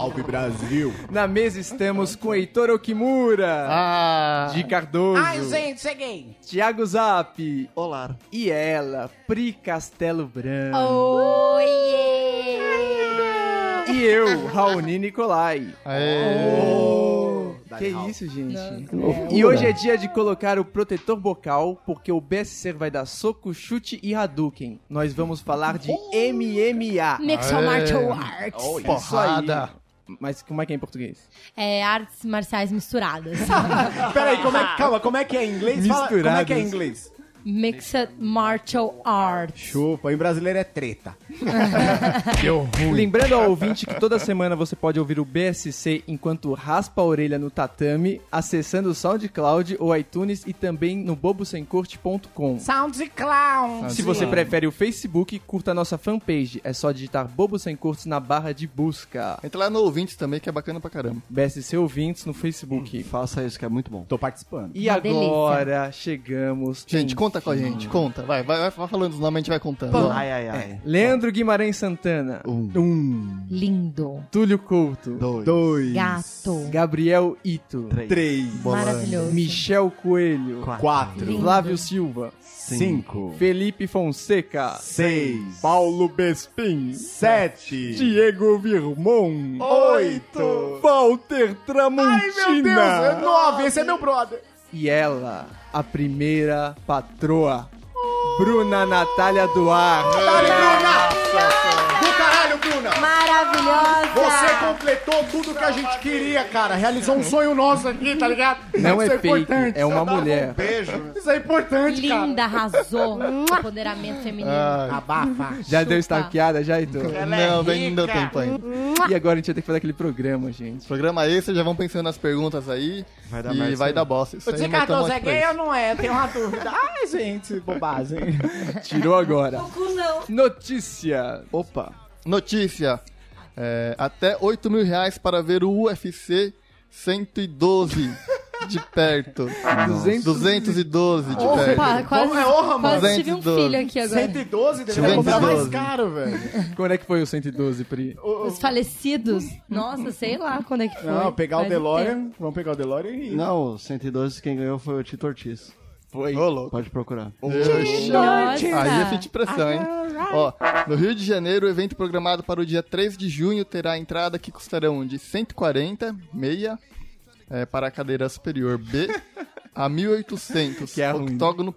Salve Brasil! Na mesa estamos com Heitor Okimura, Ah, Di Cardoso, Ai, gente, cheguei. Thiago Zap olá. e ela, Pri Castelo Branco. Oiê! E eu, Raoni Nicolai. Aê. Que isso, gente? E hoje é dia de colocar o protetor bocal, porque o BSC vai dar soco, chute e Hadouken. Nós vamos falar de MMA. Mixed. Martial Arts. Aí. Porrada. Mas como é que é em português? É, artes marciais misturadas. Peraí, como é, calma, como é que é em inglês? Fala, como é que é em inglês? Mixed Martial Arts. Chupa, em brasileiro é treta. Deu ruim. Lembrando ao ouvinte que toda semana você pode ouvir o BSC enquanto raspa a orelha no tatame, acessando o SoundCloud ou iTunes e também no bobosemcorte.com. Sound Clown. Se você prefere o Facebook, curta a nossa fanpage. É só digitar Bobo Sem Cortes na barra de busca. Entra lá no ouvintes também, que é bacana pra caramba. BSC Ouvintes no Facebook. Faça isso que é muito bom. Tô participando. E Uma agora chegamos. Gente, enfim. conta com a gente, conta. Vai, vai, vai falando os nomes, a gente vai contando. Ai, ai, ai. Leandro Guimarães Santana, Um, Lindo. Túlio Couto, Dois. dois, Gato. Gabriel Ito, Três. três, Maravilhoso. Michel Coelho, quatro, Lindo. Flávio Silva, cinco, Felipe Fonseca, seis, Paulo Bespin, sete, Diego Virmon, oito. Walter Tramontina. Ai, meu Deus, é nove, esse é meu brother. E ela, a primeira patroa, Bruna Natália Duarte. Bruna! Maravilhosa. Você completou tudo que a gente queria, cara. Realizou um sonho nosso aqui, tá ligado? Não Isso é fake, importante. é uma mulher. Beijo. Isso é importante, cara. Linda, arrasou. Empoderamento feminino. Abafa. Já deu Chupa. stalkeada, já, Heitor? não, bem, não deu tempo ainda. E agora a gente vai ter que fazer aquele programa, gente. Programa esse, já vão pensando nas perguntas aí. Vai dar e merda, vai sim. dar bosta. Isso O Di mas tamo Cardoso é aqui pra gay ou não é? Eu tenho uma dúvida. Ai, gente, bobagem. Tirou agora. Notícia. Opa, notícia. É, até 8 mil reais para ver o UFC 112 de perto. 200 212 de Opa, perto. quase, É honra, mano. quase tive um 212. filho aqui agora. 112 deveria comprar 112. mais caro, velho. Quando é que foi o 112, Pri? Os falecidos. Nossa, sei lá quando é que foi. Não, pegar o Faz um DeLorean. tempo. Vamos pegar o DeLorean e... Não, 112 quem ganhou foi o Tito Ortiz. Foi. Ô. Pode procurar. Nossa. Aí é fit de pressão, hein? Ó, no Rio de Janeiro, o evento programado para o dia 3 de junho terá entrada que custarão de 140, meia, é, para a cadeira superior B, a 1.800, Que é ruim. octógono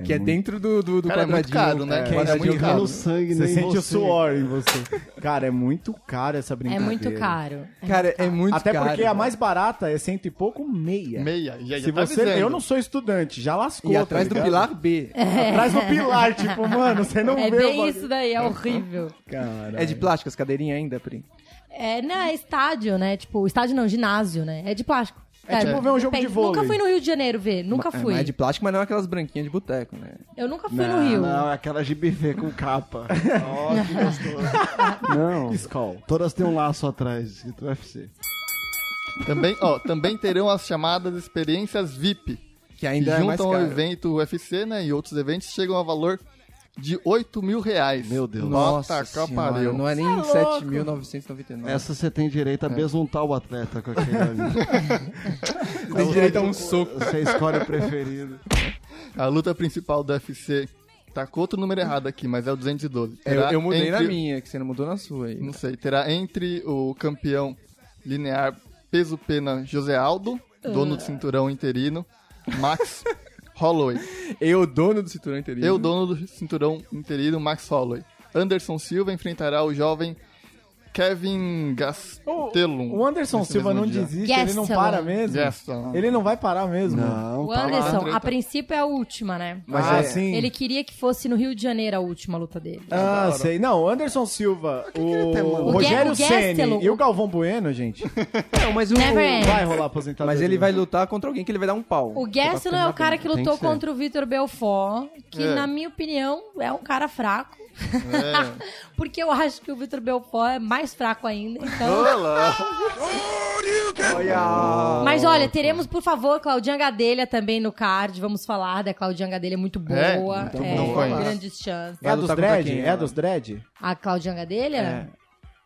premium. Que é dentro do, do, do Cara, é muito quadradinho. caro, né? É, quadradinho é muito caro. no sangue, Você nem sente o você. suor em você. Cara, é muito caro essa É brincadeira. muito caro. É Cara, muito é caro. muito Até caro. porque a velho. mais barata é cento e pouco, meia. Meia, já, já Se tá você, avisando. eu não sou estudante, já lascou. E tá atrás do ligado? pilar B. Atrás do pilar, tipo, mano, você não É vê o bem isso daí, é horrível. Cara. É de plástico as cadeirinhas ainda, Pri? É, não, é estádio, né? Tipo, estádio não, ginásio, né? É de plástico. É tipo ver um jogo de vôlei. Nunca fui no Rio de Janeiro ver, nunca É, fui. mas é de plástico, mas não aquelas branquinhas de boteco, né? Eu nunca fui Não, no Rio. não, é aquela de buffet com capa. Ó, que gostoso. Não, Skull. todas têm um laço atrás, escrito UFC. Também, ó, também terão as chamadas experiências VIP, Que que ainda é mais juntam ao caro. evento UFC, né, e outros eventos chegam a valor de 8 mil reais. Meu Deus. Nossa senhora, pariu. não é nem é louco. 7.999. Essa você tem direito a besuntar o atleta com aquele ali. Tem direito a um soco. Você escolhe o preferido. A luta principal do UFC tá com outro número errado aqui, mas é o 212. É, Eu, Terá eu mudei na entre- minha, que você não mudou na sua aí. Não sei, terá entre o campeão linear peso pena José Aldo, dono do cinturão interino, Max Holloway. Eu, dono do cinturão interino. Eu, dono do cinturão interino, Max Holloway. Anderson Silva enfrentará o jovem Kevin Gastelum. O Anderson Esse Silva não dia. desiste, ele não Gastelum. para mesmo. Gastelum. Ele não vai parar mesmo. Não, O tá. Anderson, treta. a princípio é a última, né? Mas ah, é- sim. Ele queria que fosse no Rio de Janeiro a última luta dele. Ah, sei. Não, o Anderson Silva, o, mandando? o Rogério O o Gastelum- Ceni e o Galvão Bueno, gente. Não, mas o... Never end. Vai rolar aposentadoria. Mas ele vai lutar contra alguém que ele vai dar um pau. O Gastelum é o cara que lutou que contra o Vitor Belfort, que É. na minha opinião é um cara fraco. É. Porque eu acho que o Vitor Belfort é mais fraco ainda. Então... Olá. Olha! Mas olha, teremos, por favor, Claudinha Gadelha também no card. Vamos falar da Claudinha Gadelha, muito boa. É? É, Então não conheço. grandes chances. É a dos dread? É a ela? dos dread? A Claudinha Gadelha?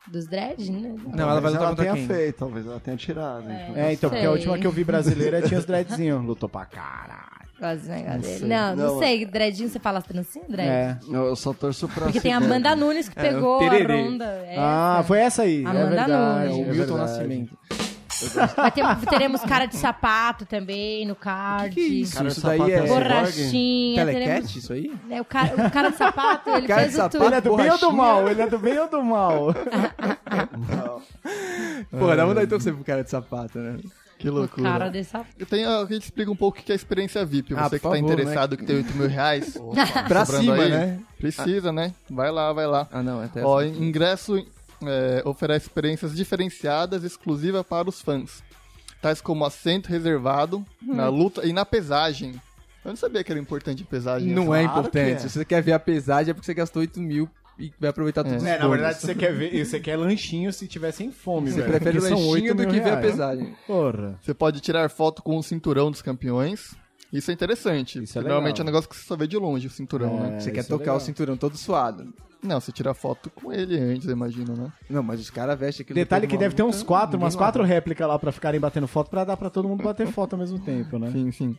dos dread, né? Não, ela vai Talvez lutar ela tenha quem? feito, talvez ela tenha tirado. então. É, então, porque Sei. a última que eu vi brasileira tinha os dreadzinhos. Lutou pra caralho. Quase negócio dele. Não, não, Não, sei. Dreadinho, você fala as trancinhas, dread? É. Eu só torço pra Porque tem a. Amanda Nunes que É, pegou a ronda. essa. Ah, foi essa aí. Amanda é verdade. Nunes. É é o Milton. Nascimento. Ter- teremos cara de sapato também no card. Que isso? Cara, isso daí é é... Borrachinha. Telecat, teremos- isso aí? É, o, cara, o cara de sapato, ele Cara de fez o tudo. Ele é do bem ou do mal? Ele é do bem ou do mal? Pô, dá vontade de torcer pro cara de sapato, né? Que O loucura. cara de sapato. Eu tenho, a gente explica um pouco o que é a experiência VIP. Ah, Você por que tá favor, interessado, que tem 8 mil reais. Pra sobrando cima, aí, né? Precisa, né? Vai lá, vai lá. Ah, não, é até Ó, ingresso é, oferece experiências diferenciadas exclusivas para os fãs. Tais como assento reservado na luta e na pesagem. Eu não sabia que era importante a pesagem. Não assim. é Claro importante. é. Se você quer ver a pesagem, é porque você gastou 8 mil e vai aproveitar todos os É, na bônus. verdade, você quer ver, você quer lanchinho se tiver sem fome, Você velho. prefere o porque lanchinho 8 do que ver a reais. pesagem. Porra. Você pode tirar foto com o cinturão dos campeões. Isso é interessante. Isso é Normalmente é um negócio que você só vê de longe, o cinturão, né? É, Você quer é tocar o legal. cinturão todo suado. Não, você tira foto com ele antes, eu imagino, né? Não, mas os caras vestem aquilo. Detalhe que deve ter uns quatro, umas quatro réplicas lá pra ficarem batendo foto pra dar pra todo mundo bater foto ao mesmo tempo, né? Sim, sim.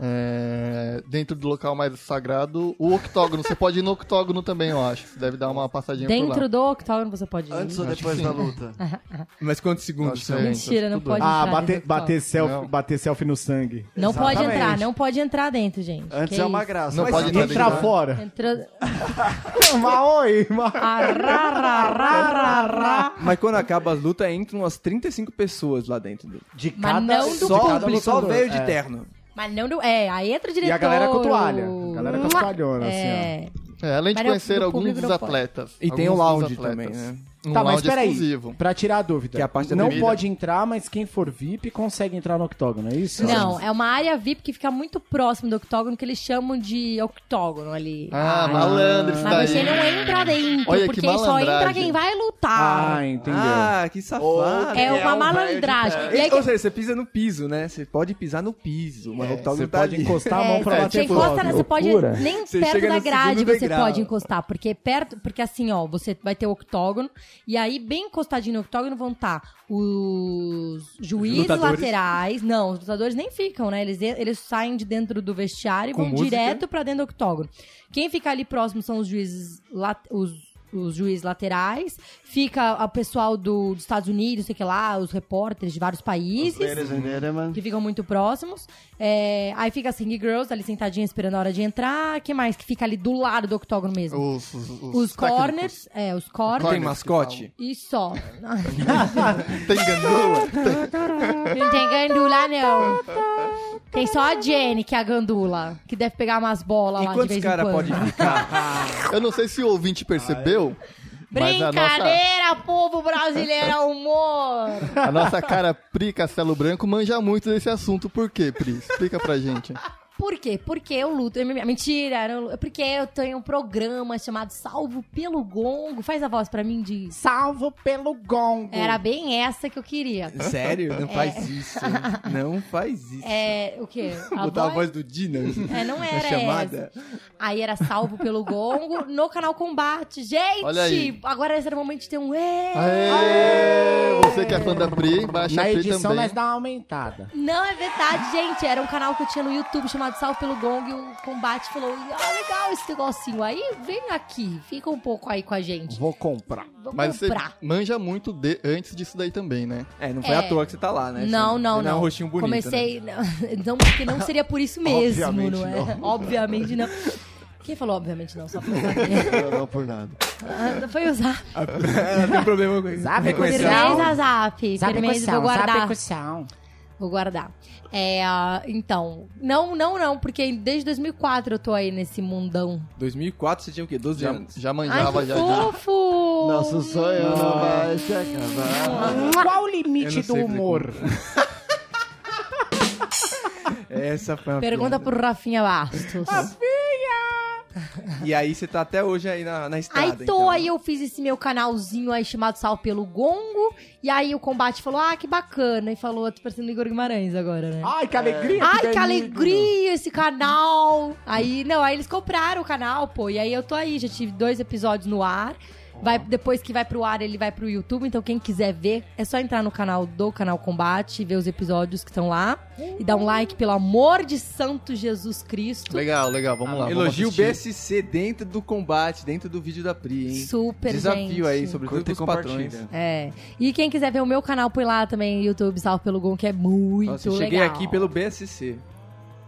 É, dentro do local mais sagrado, o octógono. Você pode ir no octógono também, eu acho. Você deve dar uma passadinha por lá. Dentro do octógono você pode ir. Antes ou depois da luta? Mas quantos segundos? São? Mentira, não pode Ah, entrar bater, bater, selfie, Não. bater selfie no sangue. Não pode Exatamente. entrar, não pode entrar dentro, gente. Antes Que é uma isso? graça. Não mas pode entrar Entrar dentro. fora. Entrou... Mas oi, mas... Ah. Mas quando acaba as lutas, entram umas 35 pessoas lá dentro. De Mas cada, não do Só, cada só veio de É. terno. Mas não do... É, aí entra o diretor. E a galera com toalha. A galera com as toalhonas, assim, É. É, além de Mas conhecer alguns público dos não pode. atletas. E tem alguns o dos lounge atletas. também, né? Um Tá, mas peraí, exclusivo. pra tirar a dúvida. Que é a não bebida. pode entrar, mas quem for VIP consegue entrar no octógono, é isso? Não, é uma área VIP que fica muito próximo do octógono, que eles chamam de octógono ali. Ah, malandro isso Mas você não entra dentro, Olha que porque só entra quem vai lutar. Ah, entendeu. Ah, que safado. é uma é malandragem. E Ou seja, você pisa no piso, né? Você pode pisar no piso, mas o octógono Você tá pode ali. encostar a mão É, pra você bater encosta, foto. você pode nem Você perto da grade você pode encostar, porque perto, porque assim, ó, você vai ter o octógono e aí bem encostadinho no octógono vão estar os juízes lutadores. laterais, não, os lutadores nem ficam, né? Eles eles saem de dentro do vestiário e vão música. direto pra dentro do octógono. Quem fica ali próximo são os juízes os os juízes laterais, fica o pessoal do, dos Estados Unidos, sei que lá, os repórteres de vários países que ficam muito próximos. É, aí fica as Ring Girls ali sentadinha esperando a hora de entrar. que mais que fica ali do lado do octógono mesmo? Os, os, os Os técnicos. corners, é, os Tem corners. mascote? E só. Tem gandula? Não tem gandula, não. Tem só a Jenny, que é a gandula, que deve pegar umas bolas E lá de quantos vez em caras quando. podem ficar? Eu não sei se o ouvinte percebeu, mas a nossa, Brincadeira, povo brasileiro, é humor! a nossa cara Pri Castelo Branco manja muito desse assunto. Por quê, Pri? Explica pra gente. Por quê? Porque eu luto. Mentira, eu não- porque eu tenho um programa chamado Salvo pelo Gongo. Faz a voz pra mim de. Salvo pelo gongo. Era bem essa que eu queria. Sério? Não faz isso. Não faz isso. É, o quê? A Botar a voz? voz do Dina É, não era chamada. essa. Aí era salvo pelo gongo no canal Combate. Gente, Olha aí. agora esse era o momento de ter um. "Ê". Aê! Você que é fã da Pri, baixa Na a Pri edição também. nós dá uma aumentada. Não, é verdade, gente. Era um canal que eu tinha no YouTube chamado Salvo pelo Gongo e o Combate falou: Ah, legal esse negocinho. Aí vem aqui, fica um pouco aí com a gente. Vou comprar. Vou Mas você comprar. manja muito de, antes disso daí também, né? É, não foi É. à toa que você tá lá, né? Não, Você- não, você não. é um rostinho bonito, né? Comecei. Não, porque não seria por isso mesmo, Obviamente não é? não. Obviamente não. Quem falou obviamente não? Só saber. Não, não por nada. Ah, Foi usar. Ela tem problema com isso. Firmeza, Zap. Firmeza, vou guardar. execução. Vou guardar. É, ah, então, não, não, não, porque desde 2004 eu tô aí nesse mundão. 2004 você tinha o quê? 12 Já, anos. já Ai, manjava, que já, já. fofo! Nosso sonho não vai se acabar. Qual o limite do humor? Essa foi uma Pergunta piada. pro Rafinha Bastos. E aí você tá até hoje aí na, na Aí estrada, tô, então. aí eu fiz esse meu canalzinho aí chamado Sal pelo Gongo. E aí o combate falou: Ah, que bacana. E falou: Tô parecendo o Igor Guimarães agora, né? Ai, que alegria. Ai, que benigno. alegria esse canal! Aí, não, aí eles compraram o canal, pô. E aí eu tô aí, já tive dois episódios no ar. Vai, depois que vai pro ar, ele vai pro YouTube. Então, quem quiser ver, é só entrar no canal do Canal Combate, ver os episódios que estão lá. E dar um like, pelo amor de Santo Jesus Cristo. Legal, legal, vamos lá. Elogio o vamos assistir. BSC dentro do combate, dentro do vídeo da Pri, hein? Super, Desafio gente. aí, sobretudo Curta pros patrões. É. E quem quiser ver o meu canal, põe lá também, YouTube Salve pelo Gon, que é muito Nossa, eu legal. cheguei aqui pelo BSC.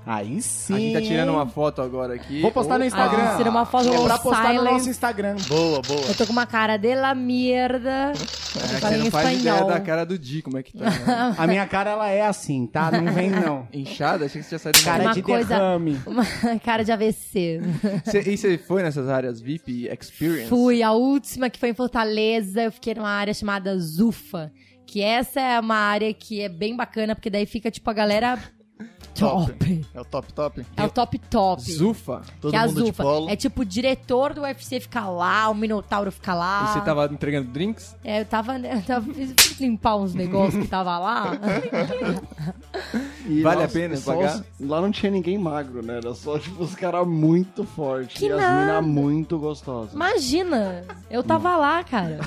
Aí sim. A gente tá tirando uma foto agora aqui. Vou postar no Instagram. Ah, tira uma foto É pra postar no silence. nosso Instagram. Boa, boa. Eu tô com uma cara de la merda. É, você não faz ideia espanhol. da cara do Di, como é que tá. né? A minha cara, ela é assim, tá? Não vem, não. Inchada? Achei que você tinha saído Cara Uma de coisa- derrame. Uma cara de AVC. Cê- E você foi nessas áreas VIP Experience? Fui a última que foi em Fortaleza, eu fiquei numa área chamada Zufa. Que essa é uma área que é bem bacana, porque daí fica, tipo, a galera top. É o top, top. É o top top. Zufa. Todo que é a mundo de Zufa. polo. É tipo, o diretor do UFC fica lá, o Minotauro fica lá. E você tava entregando drinks? É, eu tava, eu tava limpar uns negócios que tava lá. E, Vale a nossa, pena pagar? os- lá não tinha ninguém magro, né? Era só, tipo, os caras muito fortes. Que e as nada. minas muito gostosas. Imagina, eu tava lá, cara.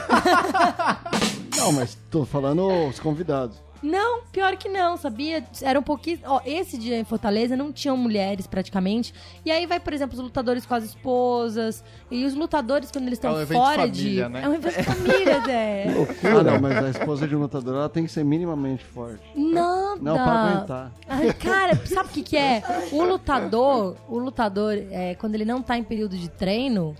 Não, mas tô falando os convidados. Não, pior que não, sabia? Era um pouquinho. Ó, esse dia em Fortaleza não tinham mulheres praticamente. E aí vai, por exemplo, os lutadores com as esposas. E os lutadores, quando eles É um estão fora família, de. né? É um evento de família, Zé. Ah, não, mas a esposa de um lutador, ela tem que ser minimamente forte. Nada. Não, pra aguentar. Ai, cara, sabe o que, que é? O lutador, o lutador, é, quando ele não tá em período de treino,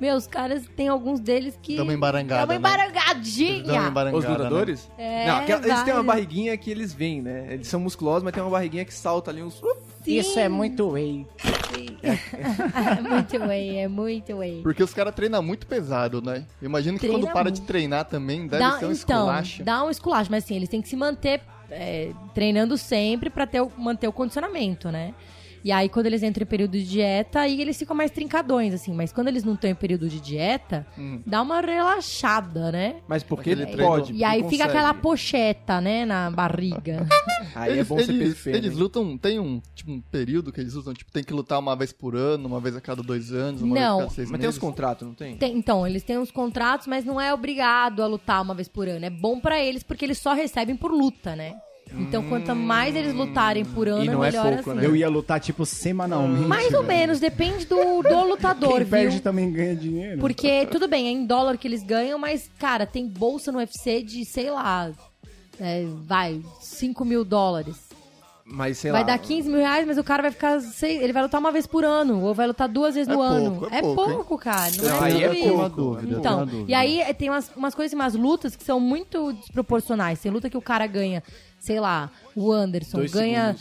meus caras, tem alguns deles que. Dá uma embarangada, Dá uma né? embarangadinha. Dá uma embarangada, Os né? lutadores? É, não, aquela- eles têm uma vários. barriguinha que eles vêm, né? Eles são musculosos, mas tem uma barriguinha que salta ali uns... Sim. Isso é muito whey. é muito whey, é muito whey. Porque os caras treinam muito pesado, né? Eu Imagino que Treina quando para muito. de treinar também, deve Dá- ser um então, esculacho. dá um esculacho, mas assim, eles têm que se manter é, treinando sempre pra ter, o- manter o condicionamento, né? E aí, quando eles entram em período de dieta, aí eles ficam mais trincadões, assim. Mas quando eles não estão em período de dieta, Hum. dá uma relaxada, né? Mas porque ele pode, E aí fica aquela pocheta, né, na barriga. Aí eles, é bom ser eles, perfeito. eles lutam, tem um, tipo, um período que eles usam, tipo, tem que lutar uma vez por ano, uma vez a cada dois anos, uma Não. vez a cada seis Mas tem os meses. contratos, não tem? Tem- então, eles têm uns contratos, mas não é obrigado a lutar uma vez por ano. É bom pra eles porque eles só recebem por luta, né? Então, quanto mais eles lutarem por ano, E não é melhor pouco, assim. né? Eu ia lutar, tipo, semanalmente. Mais ou velho. menos, depende do, do lutador, Quem viu? perde também ganha dinheiro. Porque, tudo bem, é em dólar que eles ganham, mas, cara, tem bolsa no UFC de, sei lá, é, vai, 5 mil dólares. Mas sei vai lá. dar 15 mil reais, mas o cara vai ficar. Sei, ele vai lutar uma vez por ano, ou vai lutar duas vezes É no pouco, ano. é É pouco, pouco, cara. Não, é aí é tudo tenho uma dúvida, eu tenho Então, uma dúvida. e aí é, tem umas, umas coisas, umas lutas que são muito desproporcionais. Tem luta que o cara ganha, sei lá, o Anderson Dois ganha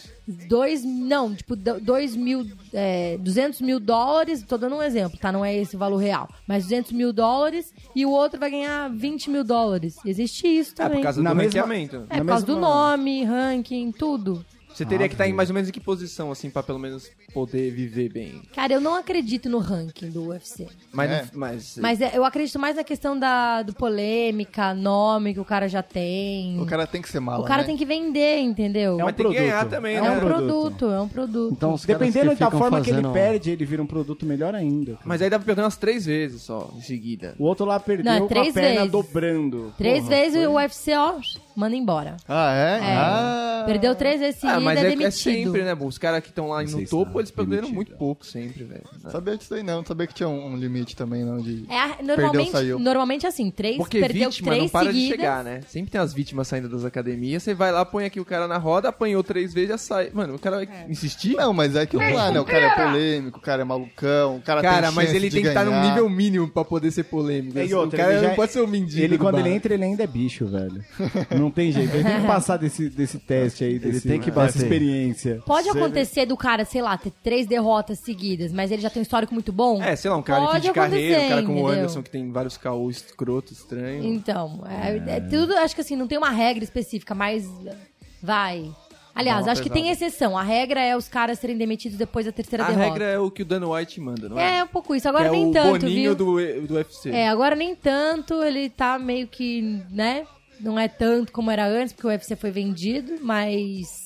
dois, não, tipo, do- dois mil, é, 200 mil dólares, tô dando um exemplo, tá? Não é esse o valor real, mas 200 mil dólares e o outro vai ganhar 20 mil dólares. Existe isso É, também. por causa Na do mesma- ranqueamento. É, por causa do nome, ranking, tudo. Você teria que estar em mais ou menos em que posição, assim, pra pelo menos poder viver bem. Cara, eu não acredito no ranking do UFC. Mas, É. não- mas, Mas é, eu acredito mais na questão da do polêmica, nome que o cara já tem. O cara tem que ser mala, O cara né? tem que vender, entendeu? É um mas tem que ganhar produto. também, É né? um produto. produto, é um produto. Então, os caras Dependendo que da ficam forma que ele fazendo- perde, ele vira um produto melhor ainda. cara. Mas aí dá pra perder umas três vezes só, em seguida. O outro lá perdeu Não, é com a três perna vezes. dobrando. Três Porra, vezes foi- o UFC, ó, manda embora. Ah, é? É. Ah. Perdeu três vezes Ah, seguida, mas é, é, é sempre, né? Os caras que estão lá Não no topo, tá eles perderam demitido. muito pouco sempre, velho. Sabia disso aí não, sabia que tinha um, um limite também, não, de... É, normalmente, saiu. normalmente assim, três, Porque perdeu vítima três não para seguidas. de chegar, né? Sempre tem as vítimas saindo das academias, você vai lá, põe aqui o cara na roda, apanhou três vezes, já sai. Mano, o cara vai insistir? Não, mas é aquilo lá, né? O cara é polêmico, o cara é malucão, o cara, Cara, tem mas ele tem que estar num ganhar. nível mínimo pra poder ser polêmico. E Assim, outra, o cara ele já não é- pode ser o mendigo. Ele, do quando bar. ele entra, ele ainda é bicho, velho. Não tem jeito. Ele tem que passar desse, desse teste aí, desse, tem que dessa bater. experiência. Pode acontecer do cara, sei lá, ter três derrotas seguidas, mas ele já tem um histórico muito bom? É, sei lá, um cara em fim Pode de carreira, um cara como o? Anderson, que tem vários caô escroto, estranho. Então, é, é tudo, acho que assim, não tem uma regra específica, mas vai. Aliás, Não, acho que tem exceção. A regra é os caras serem demitidos depois da terceira A derrota. regra é o que o Dan White manda, não é? É um pouco isso. Agora que é nem o tanto, boninho viu? do, do UFC. É, agora nem tanto. Ele tá meio que, né? Não é tanto como era antes, porque o UFC foi vendido, mas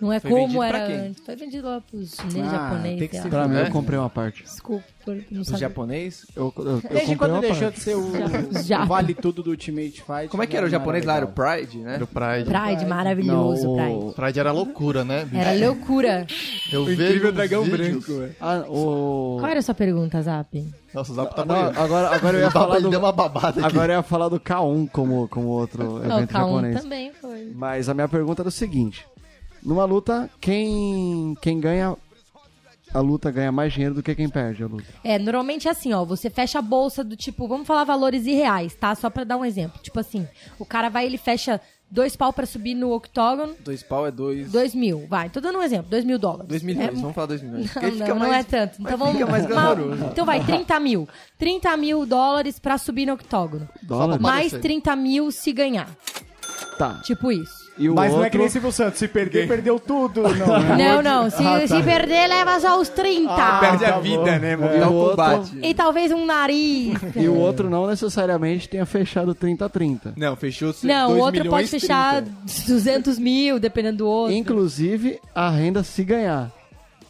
Não é Foi como vendido pra era quem? antes. Foi vendido lá pros chineses, Ah, japoneses. tem que sei ser lá. Pra mim, eu comprei uma parte. Desculpa, por não Os saber. japonês? Eu, eu, eu Desde comprei quando uma deixou parte. de ser o, Já. o Vale Tudo do Ultimate Fight. Como é que era o já japonês lá? Era o legal. Pride, né? Do Pride. Pride, maravilhoso, Não, Pride. o... Pride era loucura, né? bicho? Era loucura. Eu O vejo incrível dragão vídeos- branco, velho. Ah, o... Qual era a sua pergunta, Zap? Nossa, o Zap tá Não, boiando. agora, agora eu ia Ele falar deu do... uma babada aqui. Agora eu ia falar do K1 como, como outro Não, o evento K1 japonês. também foi. Mas a minha pergunta era o seguinte. Numa luta, quem, quem ganha a luta ganha mais dinheiro do que quem perde a luta. É, normalmente é assim, ó, você fecha a bolsa do tipo, vamos falar valores irreais, tá? Só pra dar um exemplo. Tipo assim, o cara vai, ele fecha dois pau pra subir no octógono, Dois pau é dois... dois mil, vai. Tô dando um exemplo, dois mil dólares. Dois milhões, É, vamos falar dois milhões. Porque Não, fica não, não mais- é tanto. Então vamos. fica mais glamouroso. Então vai, 30 mil. 30 mil dólares pra subir no octógono. Dólares? Mais aparecer. 30 mil se ganhar. Tá. Tipo isso. E o Mas não é que outro- nem Silvio Santos. Se perder, perdeu tudo. Não, né? Não, não. Se, se perder, leva só os 30. Perde a tá vida, bom. né? É. O O outro-. E talvez um nariz. E o outro não necessariamente tenha fechado 30 a 30. Não, fechou-se Não, o outro pode fechar 30. 200 mil, dependendo do outro. Inclusive, a renda se ganhar.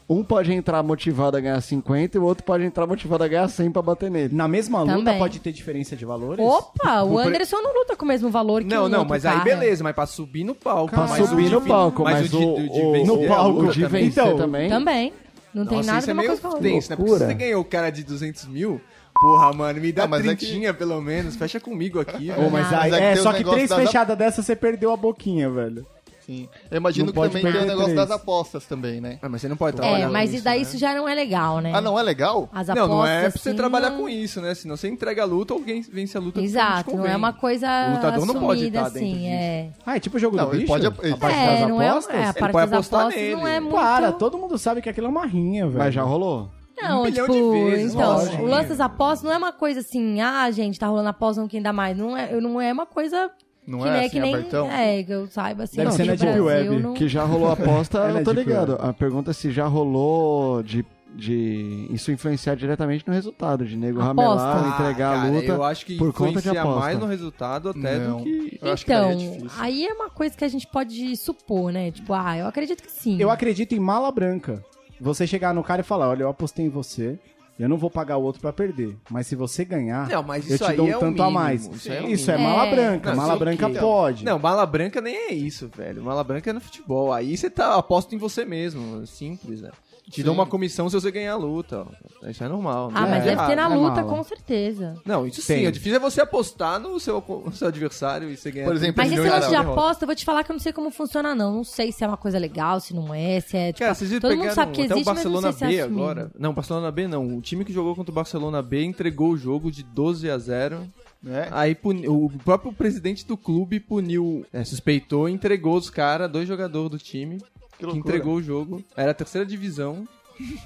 Um pode entrar motivado a ganhar 50 e o outro pode entrar motivado a ganhar 100 pra bater nele. Na mesma luta Também. pode ter diferença de valores? Opa, o O pre- Anderson não luta com o mesmo valor que Não, o não, outro mas aí beleza, mas pra subir no palco. Pra mas subir o de no palco, mas de- o- de o- vencer no a palco, O de também. vencer Então, também. Também. Não tem Nossa, nada isso a é ver uma meio coisa com a outra. tenso, né? Porque se você ganhou o cara de 200 mil, porra, mano, me dá Ah, é que- trintinha pelo menos, fecha comigo aqui, velho. mas Nada. aí, Mas é é, tem só que três das- fechadas dessa você perdeu a boquinha, velho. Sim. Eu imagino Não que também tem o negócio três. das apostas também, né? Ah, mas você não pode trabalhar É, mas com isso, daí né? isso já não é legal, né? Ah, não é legal? As Não, apostas, não é pra você assim, trabalhar não- com isso, né? Senão você entrega a luta ou alguém vence a luta. Exato, não é uma coisa O lutador não pode assumida, estar dentro assim, disso. é. Ah, é tipo o jogo Não, do ele bicho? pode- A ele- parte É, das não é, apostas? é, a Ele parte pode das apostas nele. não é muito... Para, todo mundo sabe que aquilo é uma rinha, velho. Mas já rolou. Não, Um tipo, de vezes, então, lógico. o lance das apostas não é uma coisa assim, ah, gente, tá rolando aposta, não quem dá mais. Não é, não é uma coisa Não que, é assim, que nem. abertão? É, que eu saiba assim. Deve não, ser que na Deep Brasil Web, não- Que já rolou aposta, é eu tô ligado. A pergunta é se já rolou de, de isso influenciar diretamente no resultado, de nego Aposta. ramelar, entregar Ah, cara, a luta Eu acho que por conta de influencia aposta. mais no resultado até Não. do que... Eu acho que Então, é difícil. aí é uma coisa que a gente pode supor, né? Tipo, ah, eu acredito que sim. Eu acredito em mala branca. Você chegar no cara e falar, olha, eu apostei em você, eu não vou pagar o outro pra perder. Mas se você ganhar, Não, mas eu te dou um é o tanto a mínimo, mais. isso é Isso é mala É. branca. Não, mala branca ó. pode. Não, mala branca nem é isso, velho. Mala branca é no futebol. Aí você tá aposta em você mesmo. Simples, né? Te dão uma comissão se você ganhar a luta. ó. Isso é normal. Ah, mas é deve ter na é luta, mala. com certeza. Não, isso sim. O difícil é você apostar no seu, no seu adversário e você ganhar. Por exemplo, Mas esse lance de aposta, eu vou te falar que eu não sei como funciona, não. Não sei se é uma coisa legal, se não é, se é. Tipo, Cara, vocês viram todo mundo sabe que existe, o Barcelona mas não sei B se é assumido. agora. Não, Barcelona B não. O time que jogou contra o Barcelona B entregou o jogo de 12 a 0. Né? Aí o próprio presidente do clube puniu, é, suspeitou e entregou os caras, dois jogadores do time, que, loucura. entregou o jogo. Era a terceira divisão.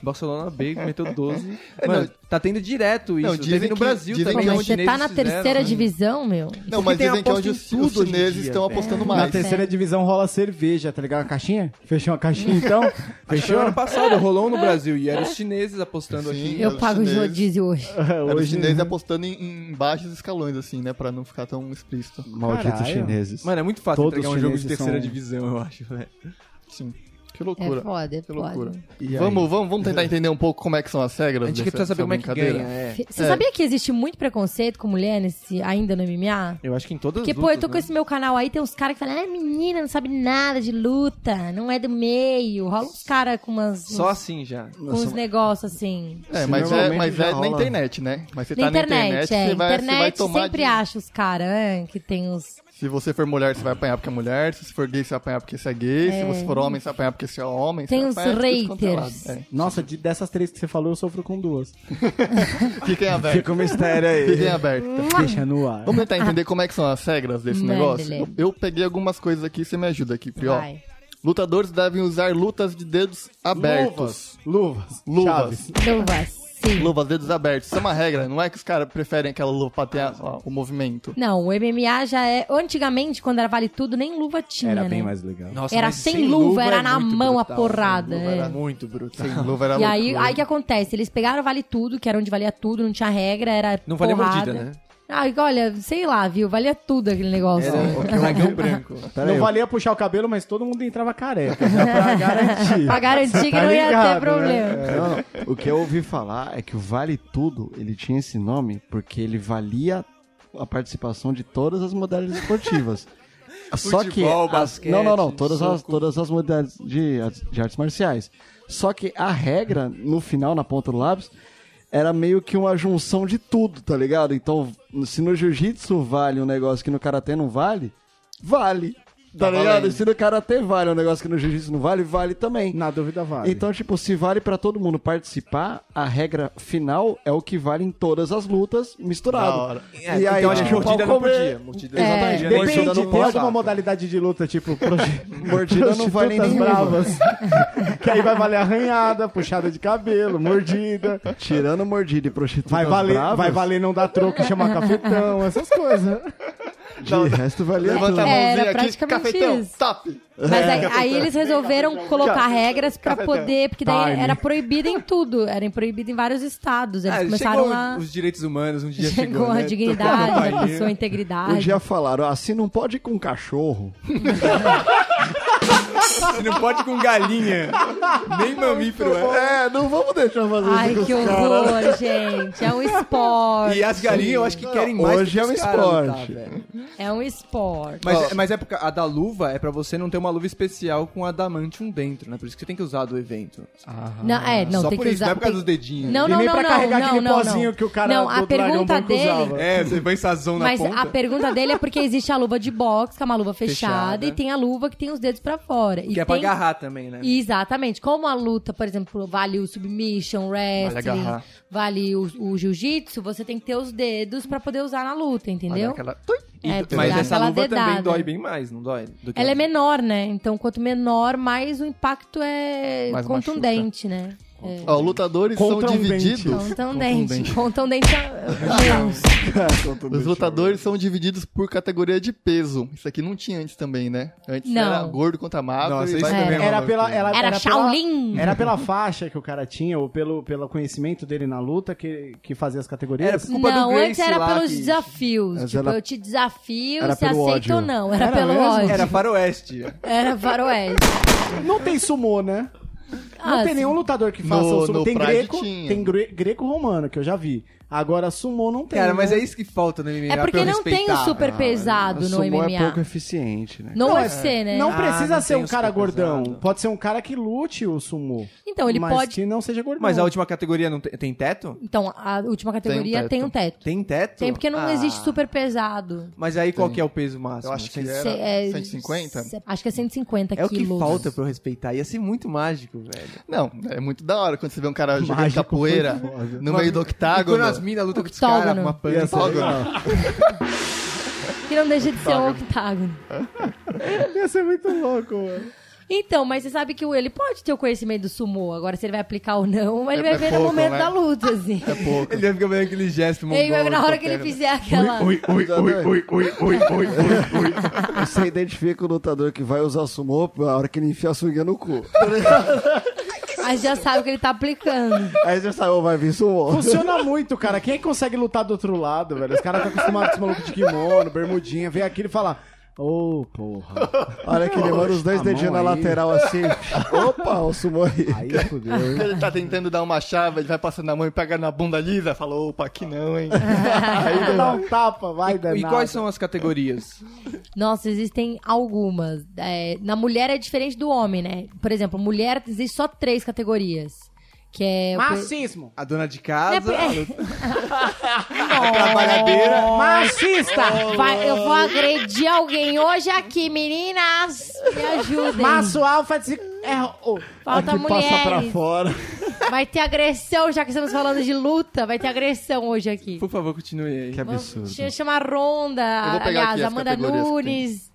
Barcelona B meteu 12. É, Mano, não. tá tendo direto isso. Não, dizem Teve no que- Brasil dizem também. que é mas você tá chineses na fizeram, terceira né? divisão, meu? Não, mas tem dizem que é em os, os hoje chineses estão apostando Na mais. terceira divisão rola cerveja, tá ligado? A caixinha? Fechou a caixinha então? Que Fechou? ano passado, rolou no Brasil e eram os chineses apostando Sim. aqui. Eu pago o chineses. rodízio hoje. Era os Hoje, chineses apostando em, em baixos escalões, assim, né? Pra não ficar tão explícito. Malditos chineses. Mano, é muito fácil Todos entregar um jogo de terceira são- divisão, eu acho, velho. Sim. Que É loucura. foda, é que foda. loucura. E? Vamos, vamos, vamos tentar entender um pouco como é que são as regras A gente dessa, precisa saber como é que brincadeira. ganha, é. Você É. sabia que existe muito preconceito com mulher nesse, ainda no MMA? Eu acho que em todas Porque, as pô, eu lutas, tô com né? esse meu canal aí, tem uns caras que falam, ah, menina, não sabe nada de luta, não é do meio. Rola uns caras com umas. Só uns, assim já. com uns negócios assim. É, Sim, mas é, mas é na internet, né? Mas você Na tá internet, na internet, é. você, vai, você vai internet tomar sempre de... acha os caras, né? Que tem os. Se você for mulher, você vai apanhar porque é mulher. Se você for gay, você vai apanhar porque você é gay. Se você for homem, você vai apanhar porque você é homem. Tem uns quanto é haters. É. Nossa, de- dessas três que você falou, eu sofro com duas. Fiquem abertos. Fica um mistério aí. Fiquem abertos. Deixa no ar. Vamos tentar entender como é que são as regras desse negócio? Eu, eu peguei algumas coisas aqui, você me ajuda aqui, Prió. Vai. Lutadores devem usar lutas de dedos abertos. Luvas. Luvas. Chaves. Luvas. Sim. Luvas, dedos abertos. Isso é uma regra. Não é que os caras preferem aquela luva pra ter a- ó, o movimento. Não, o MMA já é. Antigamente, quando era vale tudo, nem luva tinha. Era né? bem mais legal. Nossa, Era mas sem luva, era é na mão a brutal, porrada, sem luva é. Era muito brutal. Sem luva era E aí, loucura. aí que acontece? Eles pegaram o Vale Tudo, que era onde valia tudo, não tinha regra, era Não valia porrada. mordida, né? Ah, olha, sei lá, viu? Valia tudo aquele negócio. Era o dragão branco. Pera não valia puxar o cabelo, mas todo mundo entrava careca. Já pra garantir. pra garantir que Tá não ia ligado, ter problema. né? Não, não. O que eu ouvi falar é que o Vale Tudo, ele tinha esse nome porque ele valia a participação de todas as modalidades esportivas. Só que Futebol, as- basquete, não, não, não, todas as, todas as modalidades de, de artes marciais. Só que a regra no final, na ponta do lápis, era meio que uma junção de tudo, tá ligado? Então, se no jiu-jitsu vale um negócio que no karatê não vale, vale. Tá, Tá ligado? valendo. E se no karatê vale um negócio que no jiu-jitsu não vale, vale também. Na dúvida vale. Então, tipo, se vale pra todo mundo participar, a regra final é o que vale em todas as lutas misturado. É, então acho que deixa o pau mordida não comer. podia. Mordida É. nem Depende, não tem pode, alguma modalidade de luta, tipo proje- Mordida não vale nenhuma. bravas. que aí vai valer arranhada, puxada de cabelo, mordida. Tirando mordida e prostitutas Vai valer, bravas, vai valer não dar troco e chamar cafetão, essas coisas. de resto valia Levanta a tudo. É, mãozinha era aqui, cafetão, isso. top. Mas aí, aí eles resolveram colocar regras pra Cafetão. poder, porque daí Time. era proibido em tudo, era proibido em vários estados. Eles Ah, começaram a os direitos humanos, um dia chegou chegou, a né? dignidade a da campainha. pessoa, a integridade. Um dia falaram, assim não pode ir com cachorro. Você não pode com galinha. Nem mamífero é. É, não vamos deixar fazer Ai, isso com que os caras. horror, gente. É um esporte. E as galinhas eu acho que querem mais Hoje que é um lutar, esporte. velho. É um esporte. Mas, mas é porque a da luva é pra você não ter uma luva especial com adamantium dentro, né? Por isso que você tem que usar do evento. Não, é, não, Só tem por que isso, usar. não é por causa tem- dos dedinhos. Não, E não, nem não, pra não, carregar não, aquele não, pozinho não. que o cara Não, do a pergunta dele. usava. É, você põe sazão na Mas ponta. a pergunta dele é porque existe a luva de boxe, que é uma luva fechada, Fechada. e tem a luva que tem os dedos pra fora. E Que é pra tem- agarrar também, né? Exatamente. Como a luta, por exemplo, vale o submission, wrestling, agarrar. vale o, o jiu-jitsu, você tem que ter os dedos pra poder usar na luta, entendeu? Aquela... Tui. E- É, mas essa aquela luva também dedada. dói bem mais, não dói? Ela é menor, né? Então, quanto menor, mais o impacto é Mais contundente, né? É. Ó, lutadores são divididos. Contundente. Contundente é... Deus. Os lutadores são divididos por categoria de peso. Isso aqui não tinha antes também, né? Antes Não. era gordo contra magro. Nossa, e isso vai- é Era pela, ela, Era pela- Shaolin. era pela faixa que o cara tinha, ou pelo, pelo conhecimento dele na luta que, que fazia as categorias? Era culpa do Não, Gracie antes era lá pelos que- desafios. Mas tipo, ela- eu te desafio, Era você pelo aceita ódio. ou não. Era, Era pelo mesmo? ódio. Era faroeste. Era faroeste. Não tem sumô, né? Não Ah, tem sim. nenhum lutador que faça No- o no Tem Pride greco, tinha. tem gre- greco-romano, que eu já vi. Agora, sumô não tem. Cara, mas né? é isso que falta no MMA. É porque não tem o super O pesado no sumô é MMA. pouco eficiente, né? No Não, UFC, né? Não Ah, precisa não ser tem um cara gordão. pesado. Pode ser um cara que lute o sumô. Então, ele mas pode... que não seja gordão. Mas a última categoria não tem, tem teto? Então, a última categoria teto. tem um teto. Tem teto? Tem porque não Ah. existe super pesado. Mas aí qual que é o peso máximo? Eu acho que era é, 150? cê- Acho que é 150 É o que quilos. falta pra eu respeitar. Ia ser muito mágico, velho. Não, é muito da hora quando você vê um cara jogando capoeira no meio do octágono as minas lutam com os caras, uma pança. Octógono. que não deixa de ser um octágono. Ia ser muito louco, mano. Então, mas você sabe que ele pode ter o conhecimento do sumô. Agora, se ele vai aplicar ou não, ele é, vai é ver pouco, no momento né? da luta, assim. É pouco. Ele vai ficar vendo aquele gesto mongol. Ele vai ver na hora que ele fizer aquela... Ui, ui, ui, ui, ui, ui, ui, ui, Você identifica o lutador que vai usar o sumô a hora que ele enfia a sunga no cu. Aí já sabe o que ele tá aplicando. Aí sabe, "Ô, vai vir sumô. Funciona muito, cara. Quem que consegue lutar do outro lado, velho? Os caras estão acostumados com os malucos de kimono, bermudinha. Vem aqui e fala... Ô, porra. Olha que ele manda os dois A dedinhos na aí. lateral assim. Opa, o sumô aí. Aí fudeu. Ele tá tentando dar uma chave, ele vai passando a mão e pega na bunda lisa. Falou, opa, aqui não, hein? Aí dá um tapa, vai E danado. quais são as categorias? Nossa, existem algumas. É, na mulher é diferente do homem, né? Por exemplo, mulher existe só três categorias. Que é... o pre- Macismo. A dona de casa, É, a, é. trabalhadeira. Machista. Vai, eu vou agredir alguém hoje aqui, meninas. Me ajudem. Maço alfa de... É, oh. Falta Aqui passa pra mulheres. fora. Vai ter agressão, já que estamos falando de luta. Vai ter agressão hoje aqui. Por favor, continue aí. Que absurdo. Ch- Chama a Ronda, Eu vou pegar aliás, aqui as Amanda Nunes,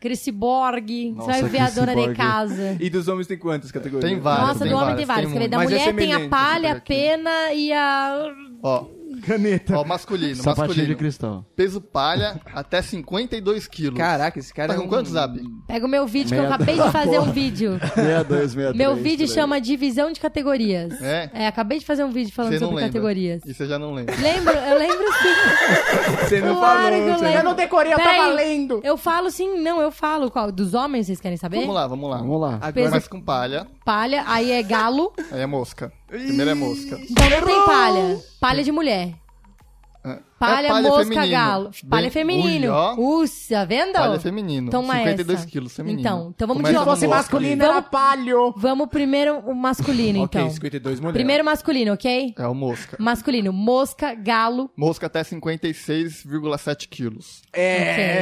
Chris Borg. Nossa, Você vai ver a dona de casa. E dos homens tem quantas categorias? Tem várias. Nossa, tem do homem várias, tem várias. tem da. Mas é mulher tem a palha, a pena e a. Ó, Caneta. Ó, masculino, Sapatinho de masculino. cristal. Peso palha até 52 quilos. Caraca, esse cara Tá é com um... quanto, Zap? Pega o meu vídeo que eu acabei de fazer um vídeo. 62, 63. Meu vídeo chama Divisão de Categorias. É? acabei de fazer um vídeo falando sobre lembra. categorias. E você já não lembra. Lembro, eu lembro sim. Você não Claro falou, que eu lembro. Eu não decorei, eu Peraí, tava lendo. Eu falo sim, não, eu falo. Qual? Dos homens, vocês querem saber? Vamos lá, vamos lá. Vamos lá. Agora, Peso- Mas com palha, Palha, aí é galo. aí é mosca. Primeiro é mosca. Então não tem palha. Palha de mulher. É. Palha, É mosca, feminino. galo. Palha Bem- feminino. Ui, ó. Ussa, vendo? Palha feminino. Toma 52 essa. quilos feminino. Então, então vamos Começa de Se fosse masculino, ali. era palho. Vamos primeiro o masculino, Ok, então. 52 mulheres. Primeiro masculino, ok? É o mosca. Masculino, mosca, galo. Mosca até 56,7 quilos. Ok,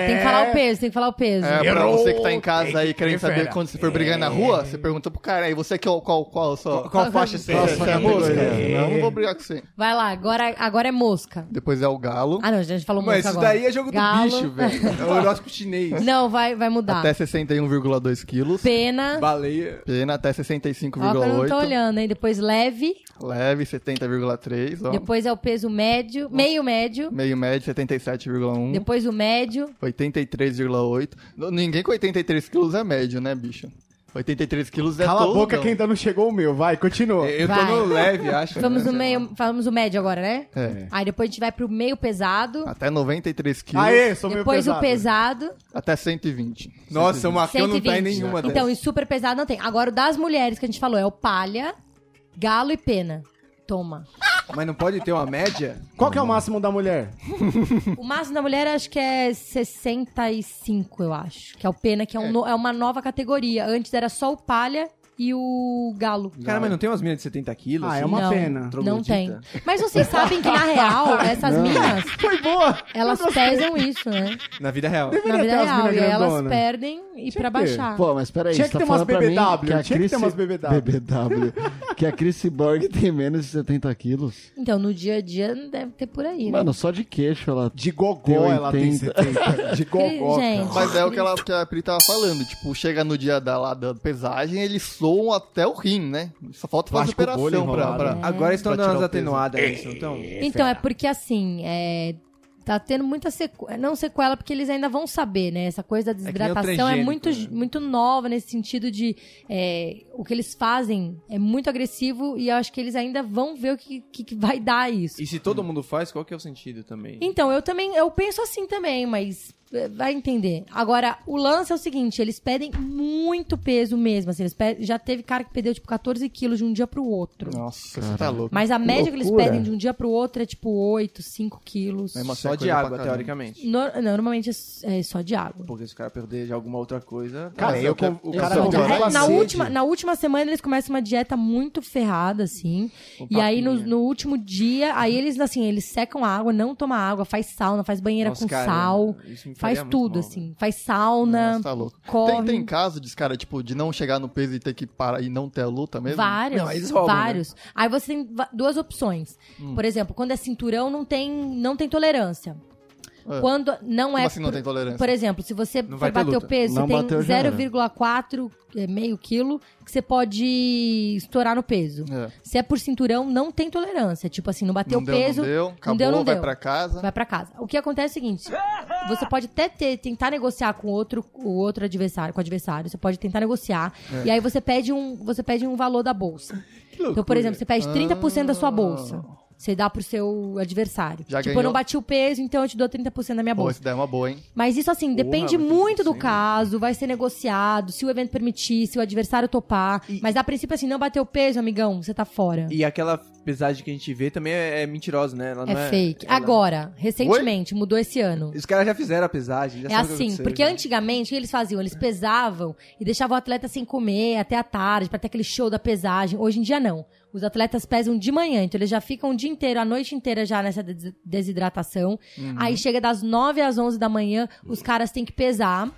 Tem que falar o peso, tem que falar o peso. É, pra Errou. você que tá em casa aí querendo saber fera. quando você for brigar na rua, você pergunta pro cara aí, você que é o qual, qual, só? Qual, qual faixa você Você, é? você é mosca? Não, não vou brigar com você. Vai lá, agora, agora é mosca. Depois é o galo, Ah, não, a gente falou Mas mosca isso agora. daí é jogo Galo. do bicho, velho. É o horóscopo chinês. Não, vai, vai mudar. até 61,2 quilos. Pena. Baleia. Pena até Ó, que eu não tô 65,8. olhando, hein? Depois leve. Leve, 70,3. ó. Depois é o peso médio. Meio médio. Meio médio, 77,1. Depois o médio. 83,8. N- Ninguém com 83 quilos é médio, né, bicho? 83 quilos é Cala todo. a boca que ainda não chegou o meu. Vai, continua. Eu tô Vai. no leve, acho. Vamos né? no meio. Falamos o médio agora, né? É. Aí depois a gente vai pro meio pesado. Até 93 quilos. Aê, sou meio Depois pesado. o pesado. Até 120. Nossa, o Marcão não 120. tá em nenhuma dessas. Então, e super pesado não tem. Agora, o das mulheres que a gente falou é o palha, galo e pena. Toma. Mas não pode ter uma média? Qual que é o máximo da mulher? O máximo da mulher acho que é 65, eu acho. Que é o pena, que é, um no- é uma nova categoria. Antes era só o palha e o galo. Cara, mas não tem umas minas de 70 quilos? Ah, é assim? uma não, pena. Não tem. Troglodita. Mas vocês sabem que, na real, essas minas, Foi boa. elas pesam isso, né? Na vida real. Na Deveria vida ter umas real. E aí elas perdem e pra que ter. baixar. Pô, mas peraí, Tinha você que tá ter umas falando pra mim BBW, que a tinha que ter Chris... umas BBW. BBW. que a Chris Borg tem menos de 70 quilos. Então, no dia a dia, deve ter por aí, né? Mano, só de queixo ela... De gogó ela tem 80. 70. De gogó. cara. Mas é o que, ela, que a Pri tava falando. Tipo, chega no dia da, lá, da pesagem, eles soam até o rim, né? Só falta fazer Plástico bolha operação pra, enrolado. pra- Agora estão Pra dando tirar umas o peso. atenuadas nisso, então. Então, é porque assim, é, tá tendo muita sequela, não sequela porque eles ainda vão saber, né? Essa coisa da nem o desidratação é, transgênico, muito, né? muito nova nesse sentido de é, o que eles fazem é muito agressivo e eu acho que eles ainda vão ver o que, que, que vai dar isso. E se todo mundo faz, qual que é o sentido também? Então, eu também, eu penso assim também, mas é, vai entender. Agora, o lance é o seguinte, eles pedem muito peso mesmo, assim, eles pedem- já teve cara que perdeu, tipo, 14 quilos de um dia pro outro. Nossa, você tá louco. Mas a média que eles loucura. pedem de um dia pro outro é, tipo, 8, 5 quilos. Mesmo assim, Só é de água, teoricamente. No- não, normalmente é, é só de água. Porque se o cara perder de alguma outra coisa. Cara, Mas eu, eu con- o eu cara a É, na, sede. última, na última semana eles começam uma dieta muito ferrada, assim. e aí no, no último dia, aí eles, assim, eles secam a água, não tomam água, faz sauna, faz banheira Nossa, com cara, sal, isso me faria faz muito tudo, mal, assim. Faz sauna, Nossa, tá louco. corre. Tem, tem caso de, cara, tipo, de não chegar no peso e ter que parar e não ter a luta mesmo? Vários, Não, eles roubam, né? vários. Aí você tem duas opções. Hum. Por exemplo, quando é cinturão, não tem, não tem tolerância. É. Quando não Como é. assim não por- tem tolerância? Por exemplo, se você Não vai bater o peso, Não você tem bateu, já era. 0,4, é, meio quilo, que você pode estourar no peso. É. Se é por cinturão, não tem tolerância. Tipo assim, não bateu não o peso, não deu, acabou, deu, não vai deu. pra casa. vai pra casa. O que acontece é o seguinte: você pode até ter, tentar negociar com outro, o outro adversário, com o adversário. Você pode tentar negociar. É. E aí você pede um, você pede um valor da bolsa. Então, por exemplo, você pede 30% da sua bolsa. Você dá pro seu adversário. Já tipo, eu ganhou. não bati o peso, então eu te dou 30% da minha Pô, bolsa. essa ideia é uma boa, hein? Mas isso, assim, depende muito do 30%. caso, vai ser negociado, se o evento permitir, se o adversário topar. Mas a princípio, assim, não bateu o peso, amigão, você tá fora. E aquela pesagem que a gente vê também é, é mentirosa, né? Ela é, não fake. ela- Agora, recentemente, mudou esse ano. Os caras já fizeram a pesagem, já É assim, porque já. antigamente o que eles faziam? Eles pesavam e deixavam o atleta sem comer até a tarde, pra ter aquele show da pesagem. Hoje em dia não. Os atletas pesam de manhã, então eles já ficam o dia inteiro, a noite inteira já nessa des- desidratação. Aí chega das 9 às 11 da manhã, os caras têm que pesar.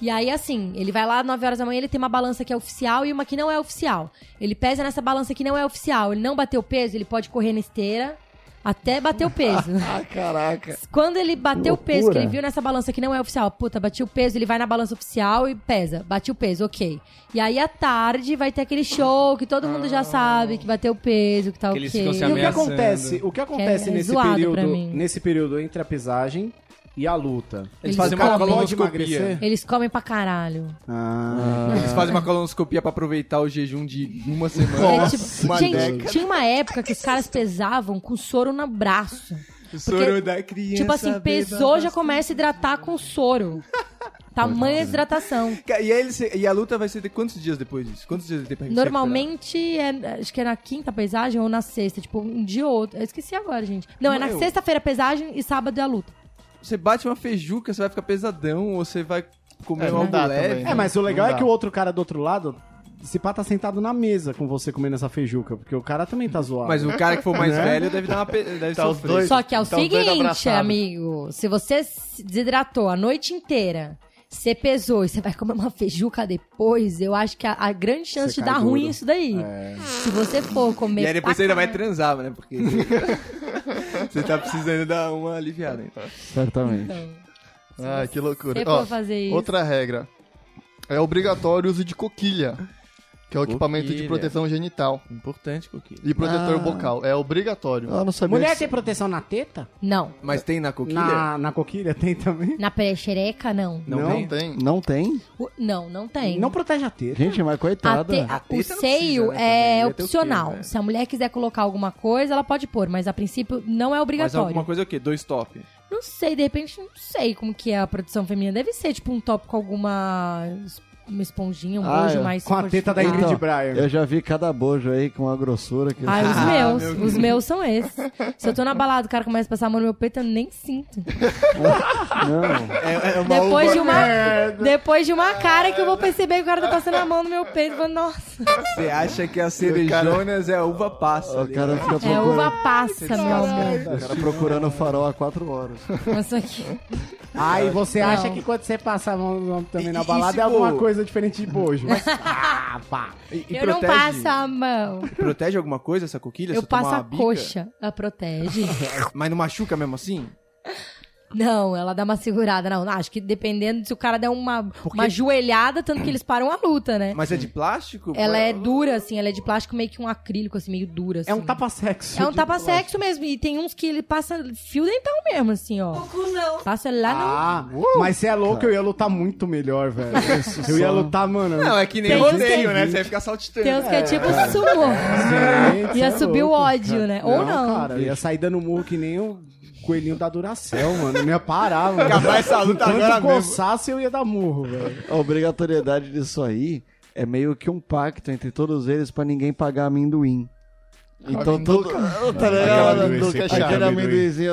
E aí, assim, ele vai lá às 9 horas da manhã, ele tem uma balança que é oficial e uma que não é oficial. Ele pesa nessa balança que não é oficial. Ele não bateu peso, ele pode correr na esteira. Até bater o peso. Ah, caraca. Quando ele bateu o Que peso, que ele viu nessa balança que não é oficial, puta, bati o peso, ele vai na balança oficial e pesa. Bati o peso, ok. E aí à tarde vai ter aquele show que todo mundo já sabe que bateu o peso, que tá Que ok. E o que acontece, o que acontece é nesse zoado pra período, nesse período entre a pesagem e a luta? Eles Eles fazem uma colonoscopia. Eles comem pra caralho. Ah, Eles fazem uma colonoscopia pra aproveitar o jejum de uma semana. É tipo, uma gente, década. tinha uma época que os caras pesavam com soro no braço. O soro porque, da criança. Tipo assim, pesou, já começa a hidratar com soro. Tamanha desidratação. E, aí eles, e a luta vai ser de quantos dias depois disso? Quantos dias tem pra gente se Normalmente, é, acho que é na quinta pesagem ou na sexta, tipo, um dia ou outro. Eu esqueci agora, gente. Não, é na sexta-feira a pesagem e sábado é a luta. Você bate uma feijuca, você vai ficar pesadão, ou você vai comer É, algo dá leve. também. É, mas o legal Não é dá. que o outro cara do outro lado, se pá, tá sentado na mesa com você comendo essa feijuca, porque o cara também tá zoado. Mas o cara que for mais Né? velho deve dar uma pe... deve Tá os sofrer. dois- Só que é o dois seguinte, amigo. Se você se desidratou a noite inteira, você pesou e você vai comer uma feijuca depois, eu acho que a, a grande chance Você de dar duro. ruim é isso daí. Se você for comer. E aí depois você ainda vai transar, né? Porque você tá precisando dar uma aliviada. Então. Certamente. Ah, que loucura. Ó, for fazer isso. outra regra. É obrigatório o uso de coquilha, que é o equipamento de Coquilha. proteção genital. Importante, Coquinho. E protetor Ah. bucal. É obrigatório. Eu não sabia Mulher tem proteção na teta? Não. Mas tem na coquilha? Na, na coquilha tem também? Na perechereca, não. Não, Não tem? Tem. Não tem? O- não, não tem. Não protege a teta. Gente, mas A coitada. te- A o teta não seio precisa, né, também. é Ia ter o quê, opcional. né? Se a mulher quiser colocar alguma coisa, ela pode pôr, mas a princípio não é Mas obrigatório. alguma coisa é o quê? Dois top. Não sei, de repente não sei como que é a proteção feminina. Deve ser tipo um top com alguma es- uma esponjinha, um Ah, bojo é. mais Com a teta da Ingrid Então, Bryan. Eu já vi cada bojo aí com uma grossura que. Ai, os Ah, meus. meu os meus são esses. Se eu tô na balada e o cara começa a passar a mão no meu peito, eu nem sinto. Não. É, é uma Depois de uma, merda. depois de uma cara que eu vou perceber que o cara tá passando a mão no meu peito. eu vou, Nossa, Você acha que a cerejonas é a uva passa. O cara fica é procurando. uva passa, meu amor. O cara procurando o farol há quatro horas. Isso aqui. Ah, e você acha Não. que quando você passa a mão também na e balada é alguma for- coisa diferente de bojo? ah, pá. E, e eu não protege- passo a mão. Protege alguma coisa essa coquilha? Eu passo a bica? coxa. Ela protege. Mas não machuca mesmo assim? Não, ela dá uma segurada. Não, acho que dependendo se o cara der uma, uma joelhada, tanto que eles param a luta, né? Mas é de plástico? Ela é dura, assim, ela é de plástico meio que um acrílico, assim, meio dura. Assim. É um tapa-sexo. É um tapa-sexo mesmo. E tem uns que ele passa fio dental mesmo, assim, ó. Passa lá no. Ah, mas você é louco, eu ia lutar muito melhor, velho. Eu ia lutar, mano. Não, é que nem Tem rodeio, uns né? Você vai ficar saltitando. Tem uns que é tipo sumô. Gente, Ia é subir o ódio, né? Ou não. cara, eu ia sair dando murro que nem o coelhinho da Duracell, mano. Não ia parar, mano. Acabar essa luta Enquanto agora mesmo. coçasse, eu ia dar murro, velho. A obrigatoriedade disso aí é meio que um pacto entre todos eles pra ninguém pagar amendoim. Então todo. Tá ligado? é. Aquele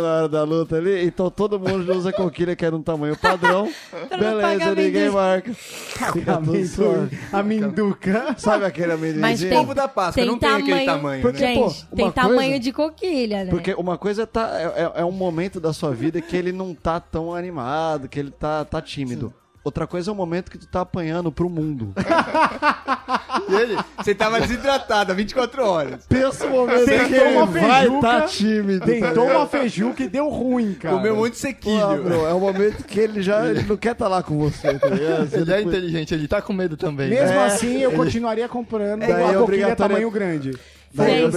na hora da luta ali. Então todo mundo usa coquilha que era um tamanho padrão. Beleza, ninguém marca. Fica tudo Amendoim. suave. Amenduca. Sabe aquele amendoinzinho? Mas tem, Ovo da Páscoa, tem não tem aquele tamanho, tamanho, Porque, né? pô, Gente, uma tem coisa- tamanho de coquilha, né? Porque uma coisa tá, é, é- é um momento da sua vida que ele não tá tão animado, que ele tá, tá tímido. Outra coisa é o momento que tu tá apanhando pro mundo. E ele, Você tava desidratado há 24 horas. Pensa o momento Tentou que ele uma vai feijuca, tá tímido. Tentou uma feijuca e deu ruim, cara. Comeu um monte de Pô, bro, é o momento que ele já ele não quer estar lá com você, tá ligado? ele é inteligente, ele tá com medo também. Mesmo É, assim, eu ele- continuaria comprando é coquilha obrigatório- tamanho grande. Daí Gente,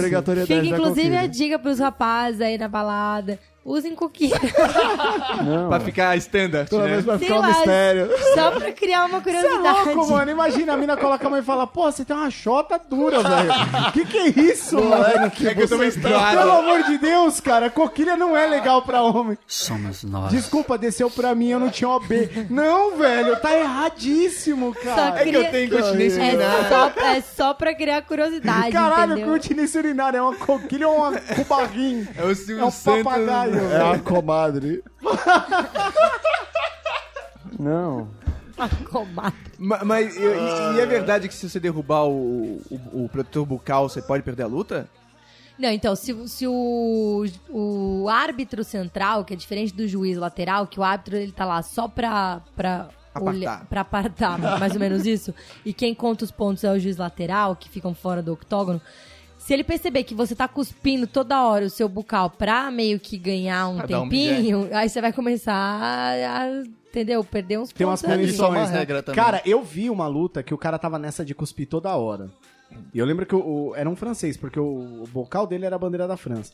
Fica inclusive coquilha. a dica pros rapazes aí na balada. Usem coquilha. Não, Pra ficar standard, toda né? vez vai Sei ficar um lá, mistério. Só pra criar uma Você é curiosidade. louco, mano. Imagina, a mina coloca a mão e fala, pô, você tem uma chota dura, velho. que que é isso, mano? Que É que eu tô menstruado. Pelo amor de Deus, cara, coquilha não é legal pra homem. Somos nós. Desculpa, desceu pra mim, eu não tinha OB. Não, velho, tá erradíssimo, Só cara. É que eu tenho continência É urinária. só, é só pra criar curiosidade, Caralho, entendeu? continência urinária é uma coquilha ou uma cubarrinho? É o Silvio É um Santos. É a comadre. Não. Comadre. Ma- Mas, e, e- e é verdade que se você derrubar o, o, o protetor bucal, você pode perder a luta? Não, então, se, se o, o árbitro central, que é diferente do juiz lateral, que o árbitro ele tá lá só pra, pra, Apartar. pra apartar, mais ou menos isso, e quem conta os pontos é o juiz lateral, que ficam fora do octógono. Se ele perceber que você tá cuspindo toda hora o seu bucal pra meio que ganhar um Pra um tempinho, aí você vai começar a, a, entendeu? Perder uns Tem umas é punições, né? regra também. Cara, eu vi uma luta que o cara tava nessa de cuspir toda hora. E eu lembro que o, o- era um francês, porque o, o bocal dele era a bandeira da França.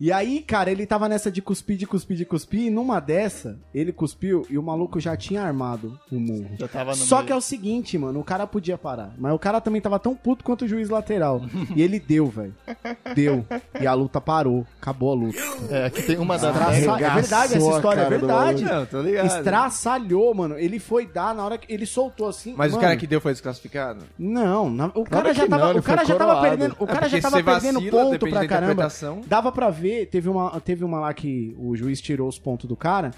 E aí, cara, ele tava nessa de cuspir, de cuspir, de cuspir, e numa dessa, ele cuspiu e o maluco já tinha armado o murro. Já tava no Só meio. que é o seguinte, mano, o cara podia parar. Mas o cara também tava tão puto quanto o juiz lateral. e ele deu, velho. Deu. E a luta parou. Acabou a luta. É, aqui tem uma das Estraça-. É verdade essa história, é cara verdade. Não, tô ligado. Estraçalhou, mano. Ele foi dar na hora que ele soltou assim. Mas o mano, cara que deu foi desclassificado? Não, na- o cara Claro já tava, não, o cara foi já tava perdendo, o É cara já porque tava você perdendo vacila, ponto pra da caramba. Dava pra ver, teve uma, teve uma lá que o juiz tirou os pontos do cara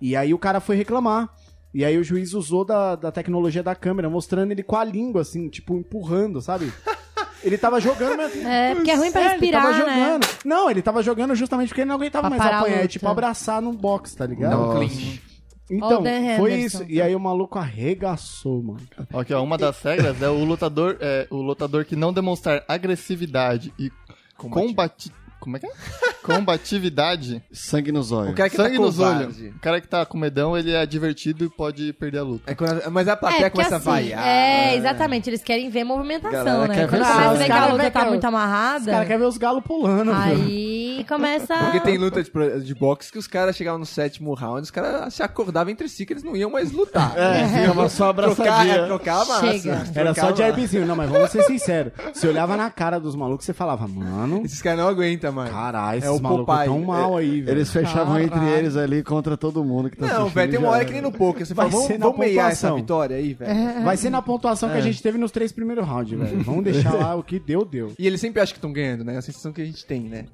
e aí o cara foi reclamar. E aí o juiz usou da, da tecnologia da câmera, mostrando ele com a língua assim, tipo empurrando, sabe? Ele tava jogando, mas É, porque é ruim pra ele respirar, tava né? jogando. Não, ele tava jogando justamente porque ele não aguentava Pra mais apanhar, é tipo abraçar num box, tá ligado? Não, Nossa. clinch. Então, foi isso. E aí o maluco arregaçou, mano. Aqui, ó, uma das regras é o lutador, é o lutador que não demonstrar agressividade e combati... Como é que é? Combatividade. Sangue nos olhos. O cara que Sangue tá nos olhos. O cara que tá com medão, ele é divertido e pode perder a luta. É quando- mas a plateia É, porque começa assim, a vaiar. é, exatamente, eles querem ver movimentação, Galera né? quer Quando ver começa a sangue. ver que Os a cara luta tá muito Os amarrada, caras querem ver os galos pulando, filho. aí começa... Porque tem luta de, pro- de boxe que os caras chegavam no sétimo round, os caras se acordavam entre si que eles não iam mais lutar. É, ficava só Trocar, é, abraçadinha. trocar a massa. Chega. Era só de airbzinho. Não, mas vamos ser sinceros. Você olhava na cara dos malucos, você falava, mano, Esses caras não aguentam, mano. caralho, É o malucos Popeye. tão mal aí, velho. Eles fechavam entre eles ali contra todo mundo que tá Não, assistindo velho, tem uma hora que nem no poker. Você Vai fala, vamos, ser na vamos meiar essa pontuação. vitória aí, velho. Vai ser na pontuação que a gente teve nos três primeiros rounds, velho. Vamos deixar lá o que deu, deu. E eles sempre acham que estão ganhando, né? A sensação que a gente tem, né?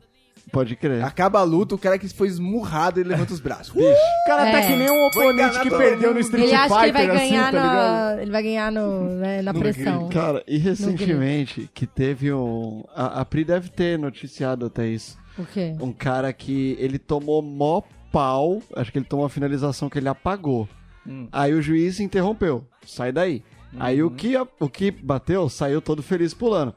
Pode crer. Acaba a luta, o cara que foi esmurrado, ele levanta os braços. O cara tá É. que nem um oponente que perdeu no Street Ele acha que ele Fighter, vai assim, ganhar tá ligado? na... Ele vai ganhar no, né, na pressão. Cara, e recentemente que teve um. A, a Pri deve ter noticiado até isso. O quê? Um cara que ele tomou mó pau. Acho que ele tomou uma finalização que ele apagou. Aí o juiz interrompeu. Sai daí. Aí o que, a- o que bateu saiu todo feliz pulando.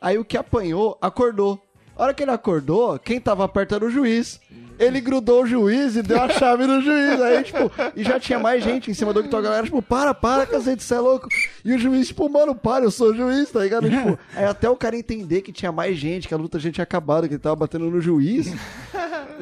Aí o que apanhou acordou. A hora que ele acordou, quem tava perto era o juiz. Ele grudou o juiz e deu a chave no juiz. Aí, tipo, e já tinha mais gente em cima do octógono. A galera, tipo, para, para, cacete, você é louco. E o juiz, tipo, mano, para, eu sou juiz, tá ligado? Tipo, aí até o cara entender que tinha mais gente, que a luta já tinha acabado, que ele tava batendo no juiz.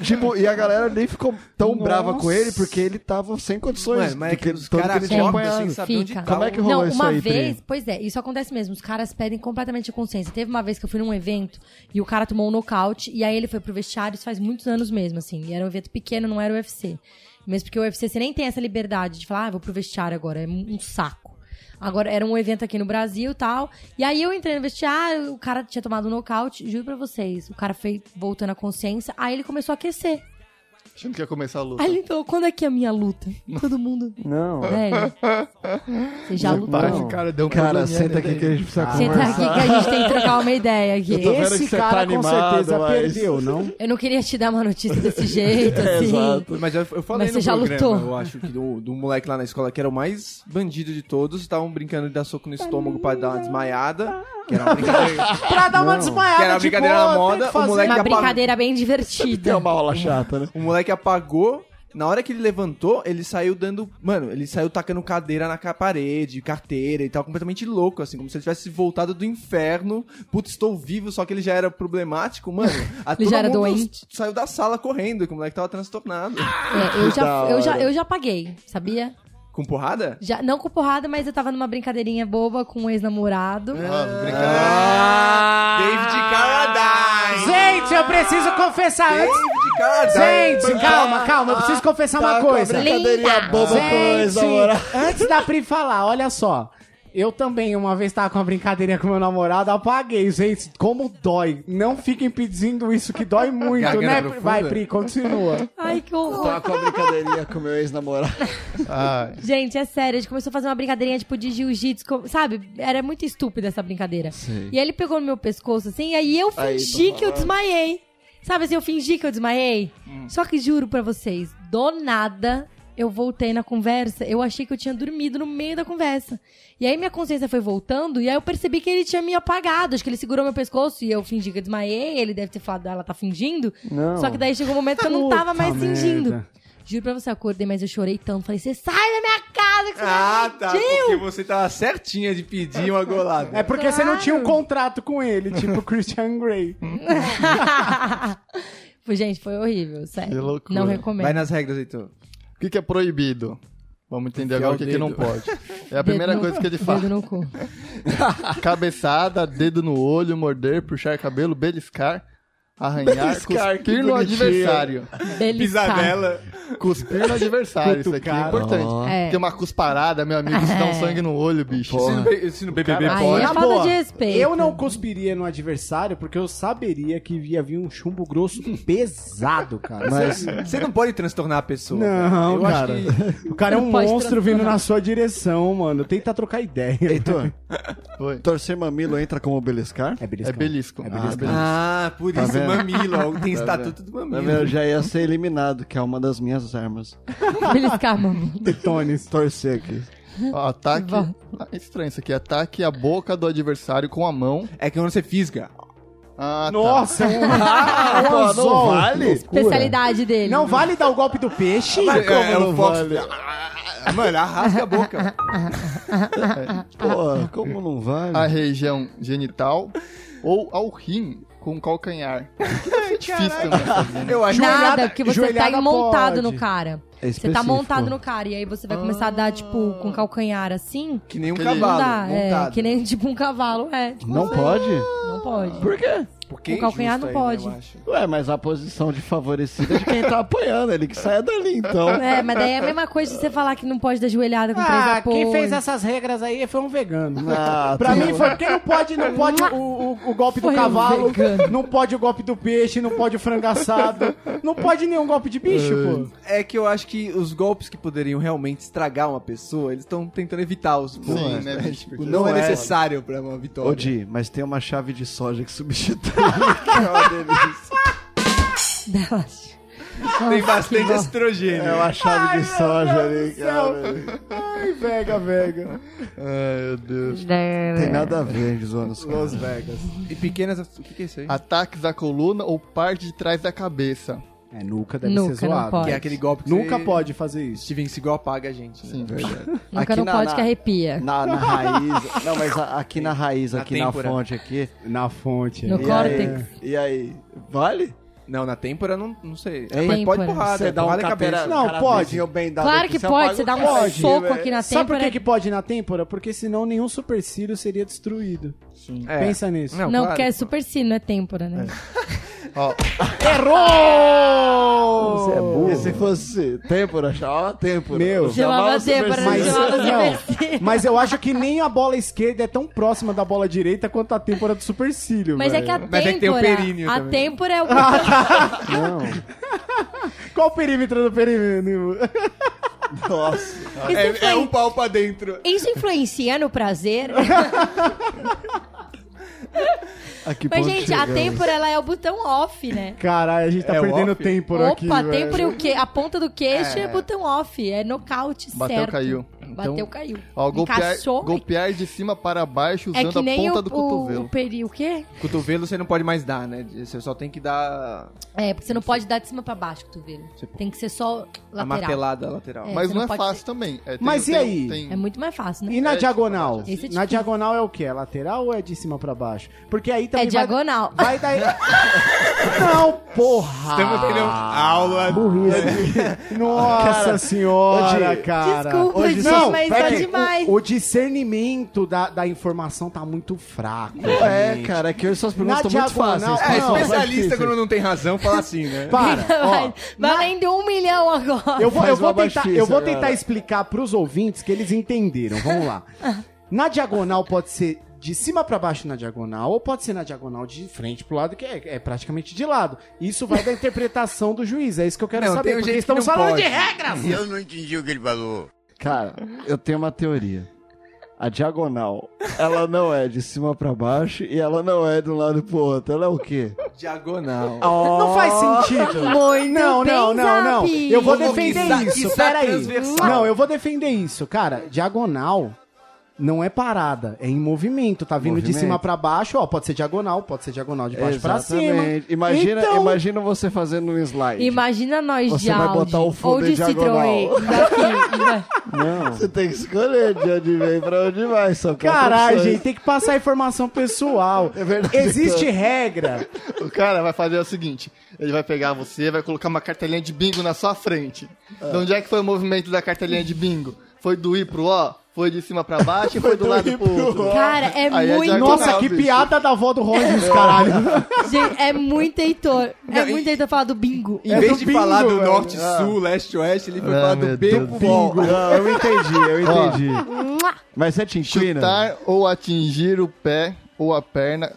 tipo, e a galera nem ficou tão Nossa. brava com ele, porque ele tava sem condições. Mano, mas é que os caras ele tinha apanhado. sem saber onde Fica. Como é que rolou Não, isso uma aí, vez, Pri? pois é, isso acontece mesmo. Os caras perdem completamente a consciência. Teve uma vez que eu fui num evento e o cara tomou um nocaute e aí ele foi pro vestiário, isso faz muitos anos mesmo, assim. E era um evento pequeno, não era o UFC. Mesmo porque o UFC você nem tem essa liberdade de falar, ah, vou pro vestiário agora, é um saco. Agora, era um evento aqui no Brasil tal. E aí eu entrei no vestiário, o cara tinha tomado um nocaute, juro pra vocês. O cara foi voltando à consciência, aí ele começou a aquecer. Achando que ia começar a luta. Aí ele falou, quando é que é a minha luta? Todo mundo. Não. Velho. Você já lutou. Não. cara, deu um Cara, senta aqui que a gente precisa Senta conversar. aqui que a gente tem que trocar uma ideia aqui. Eu tô vendo Esse que você cara tá com animado, certeza mas- perdeu, não? Eu não queria te dar uma notícia desse jeito, É, assim. exato. Mas eu, eu falei Mas no você já programa, lutou? eu acho, que do, do moleque lá na escola que era o mais bandido de todos, estavam brincando de dar soco no estômago pra dar uma desmaiada, que era uma brincadeira, Pra dar uma desmaiada, que era uma tipo, brincadeira na tem moda, o moleque Uma brincadeira bem Tem divertida. uma aula chata, né? O moleque apagou. Na hora que ele levantou, ele saiu dando. Mano, ele saiu tacando cadeira na parede, carteira e tal, completamente louco, assim, como se ele tivesse voltado do inferno. Putz, estou vivo, só que ele já era problemático, mano. A Ele todo já era mundo doente. Saiu da sala correndo, que o moleque tava transtornado. É, eu, já, eu, já, eu já paguei, sabia? Com porrada? Já, não com porrada, mas eu tava numa brincadeirinha boba com um ex-namorado. Ah, brincadeira. Ah, David Carradine! Gente, eu preciso confessar antes. David Carradine! Gente, calma, calma, eu preciso confessar uma Tá coisa. brincadeirinha boba com ex-namorado. antes da Pri falar, olha só. Eu também, uma vez tava com uma brincadeirinha com meu namorado, apaguei. Gente, como dói. Não fiquem pedindo isso, que dói muito, Garganta né? profunda? Vai, Pri, continua. Ai, que horror. Tava com a brincadeirinha com meu ex-namorado. Ah, Gente, é sério, a gente começou a fazer uma brincadeirinha, tipo, de jiu-jitsu, sabe? Era muito estúpida essa brincadeira. Sei. E aí ele pegou no meu pescoço, assim, e aí eu Aí, fingi tô que eu desmaiei. Sabe assim, eu fingi que eu desmaiei. Hum. Só que juro pra vocês, do nada, eu voltei na conversa, eu achei que eu tinha dormido no meio da conversa. E aí minha consciência foi voltando, e aí eu percebi que ele tinha me apagado. Acho que ele segurou meu pescoço e eu fingi que eu desmaiei. Ele deve ter falado, "Ah, ela tá fingindo. Não. Só que daí chegou um momento que eu não tava Puta mais fingindo. merda. Juro pra você, eu acordei, mas eu chorei tanto. Falei, você sai da minha casa que você Ah, me tá. mentiu." Porque você tava certinha de pedir uma golada. É porque você não tinha um Claro. contrato com ele, tipo Christian Grey. Foi, Gente, foi horrível, sério. Que loucura. Não recomendo. Vai nas regras, Heitor. O que, que é proibido? Vamos entender Enfiar agora o que, que não dedo. pode. É a Dedo primeira no- coisa que ele Dedo fala. no cu. Cabeçada, dedo no olho, morder, puxar cabelo, beliscar, arranhar, Beliscar, cuspir no adversário. Beliscar. Pisadela. Cuspir no adversário, isso aqui é importante. Ó. É. Porque uma cusparada, meu amigo, se dá um sangue no olho, bicho. Se no, B- se no BBB Aí pode. é Na falta de respeito. Eu não cuspiria no adversário porque eu saberia que ia vir um chumbo grosso pesado, cara. Mas Você não pode transtornar a pessoa. Não, eu cara. acho que O cara é um monstro vindo na sua direção, mano. Tenta trocar ideia. Heitor, Oi. torcer mamilo entra como beliscar? É É beliscão. belisco. É belisco. Ah, por Tá vendo? mamilo. ó, Tem Tá estatuto do Tá mamilo. Eu já ia ser eliminado, que é uma das minhas armas. Beliscar, mano. Tetones. Torcer aqui. Ó, ataque. Ah, é estranho isso aqui. Ataque a boca do adversário com a mão. É que quando você fisga. Ah, tá. Nossa, um, Ah, um pô, não vale? Especialidade dele. Não vale dar o golpe do peixe? Mas é, é não o Fox. vale? Ah, Mano, arrasca a boca. Pô, como não vale? A região genital ou ao rim com calcanhar. Que deve ser difícil, fazer. Eu acho Nada, porque você tá joelhada montado pode. no cara. É Você tá específico. montado no cara. E aí você vai começar a dar, tipo, com calcanhar assim. que nem um Aquele- cavalo. Dá. É, montado. que nem tipo um cavalo. É, tipo, Não pode? não pode. Por quê? Porque o calcanhar não aí, né, pode. acho. Ué, mas a posição de favorecida é de quem tá apoiando, ele que saia dali, então. É, mas daí é a mesma coisa de você falar que não pode dar joelhada com três Ah, apoios. quem fez essas regras aí foi um vegano. Ah, Pra tu- mim foi porque não pode, não pode o, o, o golpe do Foi um cavalo, vegano. não pode o golpe do peixe, não pode o frango assado, não pode nenhum golpe de bicho, pô. É que eu acho que os golpes que poderiam realmente estragar uma pessoa, eles estão tentando evitar os golpes. Sim, né, bicho? Tipo, Porque não, não é é. necessário pra uma vitória. Ô, Di, mas tem uma chave de soja que substitui. Que delícia. Tem bastante estrogênio. É uma chave de soja ali, cara. Ai, vega, vega. Ai, meu Deus. Tem nada a ver, Jonas. Las Vegas. E pequenas. O que, que é isso aí? Ataques à coluna ou parte de trás da cabeça. É, nunca deve Nunca, ser zoado. pode. Que é aquele golpe que Nunca você... pode fazer isso. Steven Seagal apaga a gente. né? Sim, verdade. Nunca Aqui não na- pode na- que arrepia. Na, na raiz. Não, mas a- aqui na raiz, Na aqui na têmpora. fonte aqui. Na fonte. No. E córtex. aí, e aí? Vale? Não, na têmpora não, não sei. Hein? Mas pode Têmpora. porrada, Você dá um porrada capera, cabeça. Não, pode. carabezinho bem dado Claro que você pode, você dá um cara. soco velho. aqui na Sabe por têmpora. que, que pode na têmpora? Porque senão nenhum supercílio seria destruído. É. Pensa nisso. Não, claro. porque é super sino, é têmpora, né? Ó, Errou! Você é burro. E se fosse têmpora, chamava têmpora. Meu. Chamava têmpora, supercílio. Mas, chamava não, supercílio. mas eu acho que nem a bola esquerda é tão próxima da bola direita quanto a têmpora do supercílio, Mas é que a velho. Mas é que tem o têmpora, períneo a também. têmpora é o... Não. Qual o perímetro do perímetro? Nossa. É, influen- é um pau pra dentro. Isso influencia no prazer? Aqui Mas, gente, a chegamos. têmpora, ela é o botão off, né? Caralho, a gente tá É perdendo off? tempo aqui. Opa, velho. têmpora, o quê? A ponta do queixo é, botão off, é nocaute Bateu, certo. caiu. Bateu, caiu. ó golpear, golpear de cima para baixo É usando que a nem ponta o, do cotovelo. o peri... O quê? Cotovelo você não pode mais dar, né? Você só tem que dar É, porque você não pode dar de cima pra baixo o cotovelo. Você- Tem que ser só a lateral. martelada lateral. É. Mas não, não é fácil ser- também. É, tem- Mas e tem- aí? tem- É muito mais fácil, né? E na É, diagonal? Esse é na diagonal é o quê? É lateral ou é de cima pra baixo? Porque aí É também vai- diagonal. Vai, dar... Não, porra! Estamos tendo aula. Nossa senhora, Hoje- cara. Desculpa, Hoje- gente, Não, mas tá que demais. O, o discernimento da, da informação tá muito fraco. É, gente. cara, é que hoje suas perguntas estão muito fáceis. É, Não, especialista quando não tem razão fala assim, né? Para, ó. valendo um milhão agora. Eu vou, eu vou tentar, eu vou tentar cara. explicar pros ouvintes que eles entenderam. Vamos lá. Na diagonal pode ser de cima pra baixo na diagonal, ou pode ser na diagonal de frente pro lado, que é, é praticamente de lado. Isso vai da interpretação do juiz, é isso que eu quero Não, saber, um porque estamos falando pode. de regras. Eu não entendi o que ele falou. Cara, eu tenho uma teoria. a diagonal, ela não é de cima pra baixo e ela não é de um lado pro outro. Ela é o quê? Diagonal. Não faz sentido. Muito Não, bem, não, não, não. Eu vou Vamos defender isso. Peraí. Não, eu vou defender isso. Cara, diagonal não é parada, é em movimento. Tá vindo de Movimento. cima pra baixo, ó. Pode ser diagonal, pode ser diagonal de baixo pra cima. Exatamente. Imagina, Então- imagina você fazendo um slide. Imagina nós Você de vai Audi botar o fundo ou de em diagonal. Citroën. Daqui, né? Não. Você tem que escolher de onde vem pra onde vai. Quatro Caralho, gente, tem que passar informação pessoal. É verdade, Existe então. regra. O cara vai fazer o seguinte: ele vai pegar você, vai colocar uma cartelinha de bingo na sua frente. De onde é que foi o movimento da cartelinha de bingo? Foi do I pro O? Foi de cima pra baixo e foi do lado pro outro? Cara, é Aí é muito. diagonal. Nossa, que bicho. piada da avó do Rogers, caralho. Gente, é muito Heitor. É Não, muito Heitor falar do bingo. Em É vez do de bingo, falar do velho. norte, sul, leste, oeste, ele foi Ah, falar do meu Deus. Não, eu entendi, eu entendi. Mas é Tinquina? Chutar ou atingir o pé ou a perna.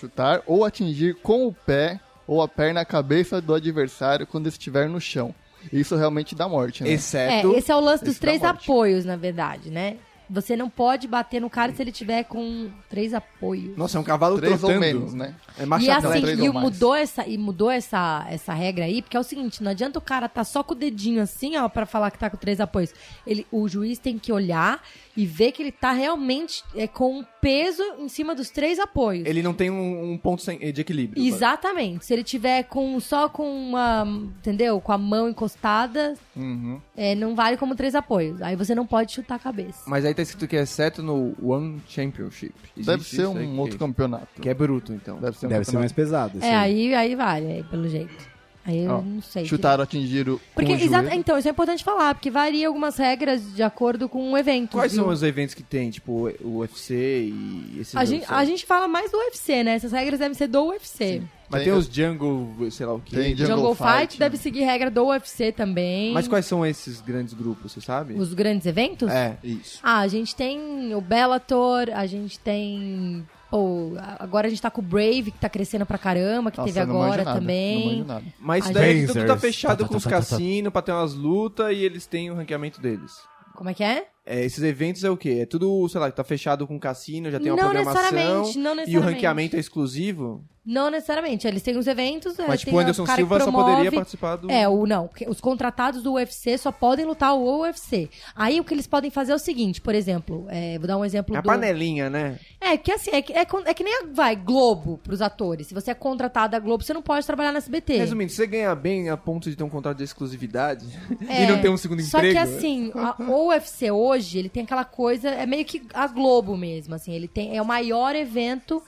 Chutar ou atingir com o pé ou a perna a cabeça do adversário quando estiver no chão. Isso realmente dá morte, né? É, Exceto... esse é o lance dos três apoios, na verdade, né? Você não pode bater no cara se ele tiver com três apoios. Nossa, é um cavalo Três ou menos, né? É E machadão. assim, três e mudou essa e mudou essa essa regra aí, porque é o seguinte, não adianta o cara tá só com o dedinho assim, ó, pra falar que tá com três apoios. Ele, o juiz tem que olhar e ver que ele tá realmente é, com um peso em cima dos três apoios. Ele não tem um, um ponto sem- de equilíbrio. Exatamente. Se ele tiver com só com uma, entendeu? Com a mão encostada, Uhum. é, não vale como três apoios. Aí você não pode chutar a cabeça. Mas aí tá escrito que é exceto no One Championship. Deve Existe ser isso aí um que- outro campeonato. Que é bruto, então. Deve ser um Deve ser mais pesado. É, aí. aí, aí vale, aí, pelo jeito. Aí eu Ó, não sei. Chutar ou atingir o. Porque, com o exato, joelho. então, isso é importante falar, porque varia algumas regras de acordo com o evento. Quais viu? são os eventos que tem? Tipo, o UFC e esses A gente, outros? a gente fala mais do UFC, né? Essas regras devem ser do UFC. Mas Tem tem o- os Jungle, sei lá o quê. Tem Jungle Jungle, Fight, Fight. deve seguir regra do UFC também. Mas quais são esses grandes grupos, você sabe? Os grandes eventos? É, isso. Ah, a gente tem o Bellator, a gente tem. Pô, agora a gente tá com o Brave, que tá crescendo pra caramba, que Nossa, teve agora nada, Não também. Mas isso A daí gente- tudo tá fechado Tá, tá, com os tá, tá, tá. cassinos pra ter umas lutas e eles têm o ranqueamento deles. Como é que é? É, esses eventos é o quê? É tudo, sei lá, tá fechado com cassino, já tem uma Não programação. necessariamente, não E o necessariamente. ranqueamento é exclusivo? Não necessariamente. Eles têm os eventos. é, Mas, tipo, o Anderson Silva só promove- poderia participar do... É, o não. Os contratados do UFC só podem lutar o UFC. Aí o que eles podem fazer é o seguinte, por exemplo, é, vou dar um exemplo É a do. panelinha, né? É, que assim, é que, é, é que nem vai, Globo pros atores. Se você é contratado da Globo, você não pode trabalhar na SBT. Resumindo, você ganha bem a ponto de ter um contrato de exclusividade É, e não ter um segundo Só emprego. que assim, a- o UFC hoje, ele tem aquela coisa, é meio que a Globo mesmo, assim, ele tem é o maior evento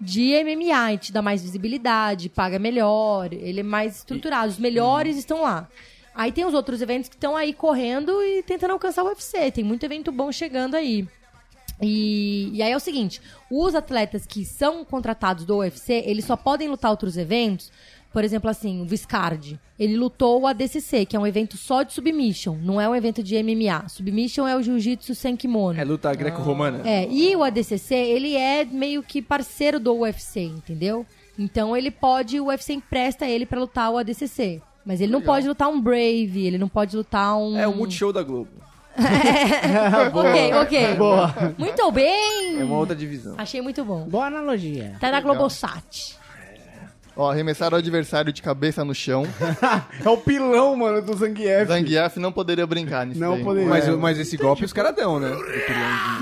de MMA, ele te dá mais visibilidade, paga melhor, ele é mais estruturado, os melhores estão lá. Aí tem os outros eventos que estão aí correndo e tentando alcançar o UFC, tem muito evento bom chegando aí. E, e aí é o seguinte, os atletas que são contratados do UFC, eles só podem lutar outros eventos, por exemplo, assim, o Viscardi, ele lutou o ADCC, que é um evento só de submission, não é um evento de MMA. Submission é o jiu-jitsu sem kimono. É luta greco-romana. É, e o ADCC, ele é meio que parceiro do UFC, entendeu? Então ele pode, o UFC empresta ele pra lutar o ADCC. Mas ele não pode lutar um Brave, ele não pode lutar um... É o Multishow da Globo. ok, ok. Boa. Muito bem! É uma outra divisão. Achei muito bom. Boa analogia. Tá na Globosat. Ó, arremessar o adversário de cabeça no chão. É o pilão, mano, do Zangief. Zangief não poderia brincar nisso Não daí. poderia. Mas, mas esse golpe os caras dão, né?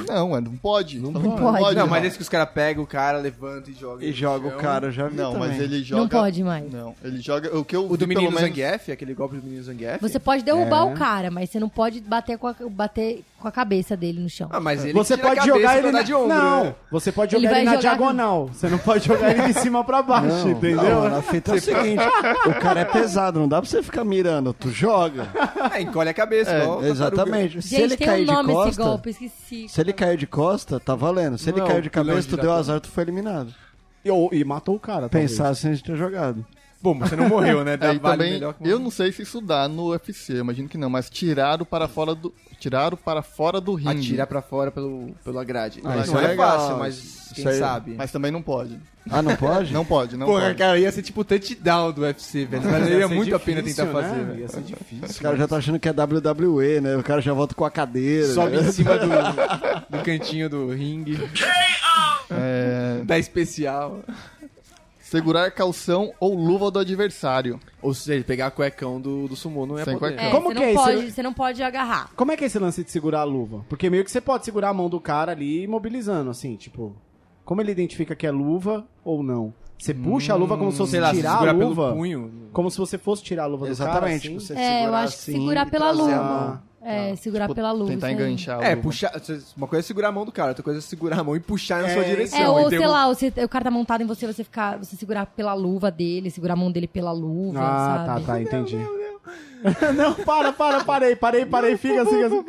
Não, mano, não pode. Não, pode. Não, mas esse que os caras pegam o cara, levanta e joga. E joga o cara, já vi Não, mas também. ele joga... Não pode mais. Não, ele joga... O que eu O do menino menos- Zangief, aquele golpe do menino Zangief. Você pode derrubar É. o cara, mas você não pode bater com a, bater com a cabeça dele no chão. Ah, mas ele Você tira a pode cabeça jogar ele na... de ombro, Não, né? você pode Ele jogar ele, vai na jogar- diagonal. Você não pode jogar ele de cima pra baixo, Não, entendeu? não, a fita é o seguinte, o cara é pesado, não dá pra você ficar mirando, tu joga. É, encolhe a cabeça, É, igual Exatamente. se Gente, ele tem cair um nome de esse costa, golpe, esqueci. se ele cair de costa, tá valendo. Se ele Não, caiu de cabeça, tu deu diretor. azar, tu foi eliminado. E, e matou o cara. Pensar sem ter jogado. Bom, você não morreu, né? Aí vale também, melhor que eu não sei se isso dá no UFC, imagino que não, mas tiraram para fora do, tiraram para fora do ringue. Atirar pra fora pelo, pela grade. Ah, Mas isso não é é legal. fácil, mas quem aí- sabe. Mas também não pode. Ah, não pode? Não pode, não Porra, pode. cara, ia ser tipo o touchdown do UFC, velho. Valeria muito a pena tentar né? fazer. Ia ser difícil. Os caras já estão achando que é WWE, né? O cara já volta com a cadeira. Sobe né? em cima do, do cantinho do ringue. É, Da especial. Segurar calção ou luva do adversário. Ou seja, pegar cuecão do, do sumô não é Sem poder. cuecão. É, Como você, que não é isso? pode, você não pode agarrar. Como é que é esse lance de segurar a luva? Porque meio que você pode segurar a mão do cara ali imobilizando, assim, tipo. Como ele identifica que é luva ou não? Você puxa a luva como se fosse Sei lá, se tirar a segurar luva. pelo punho. Como se você fosse tirar a luva Exatamente. do cara. você Assim. É, eu segurar acho que assim segurar e pela trazer a luva. É, segurar Tipo, pela luva. Tentar aí. enganchar É, puxar. Uma coisa é segurar a mão do cara, outra coisa é segurar a mão e puxar na É, sua direção. É, ou sei derru- lá, você, o cara tá montado em você, você ficar, você segurar pela luva dele, segurar a mão dele pela luva, Ah, sabe? tá, tá, entendi. não, para, para, parei, parei, parei, fica, fica. assim.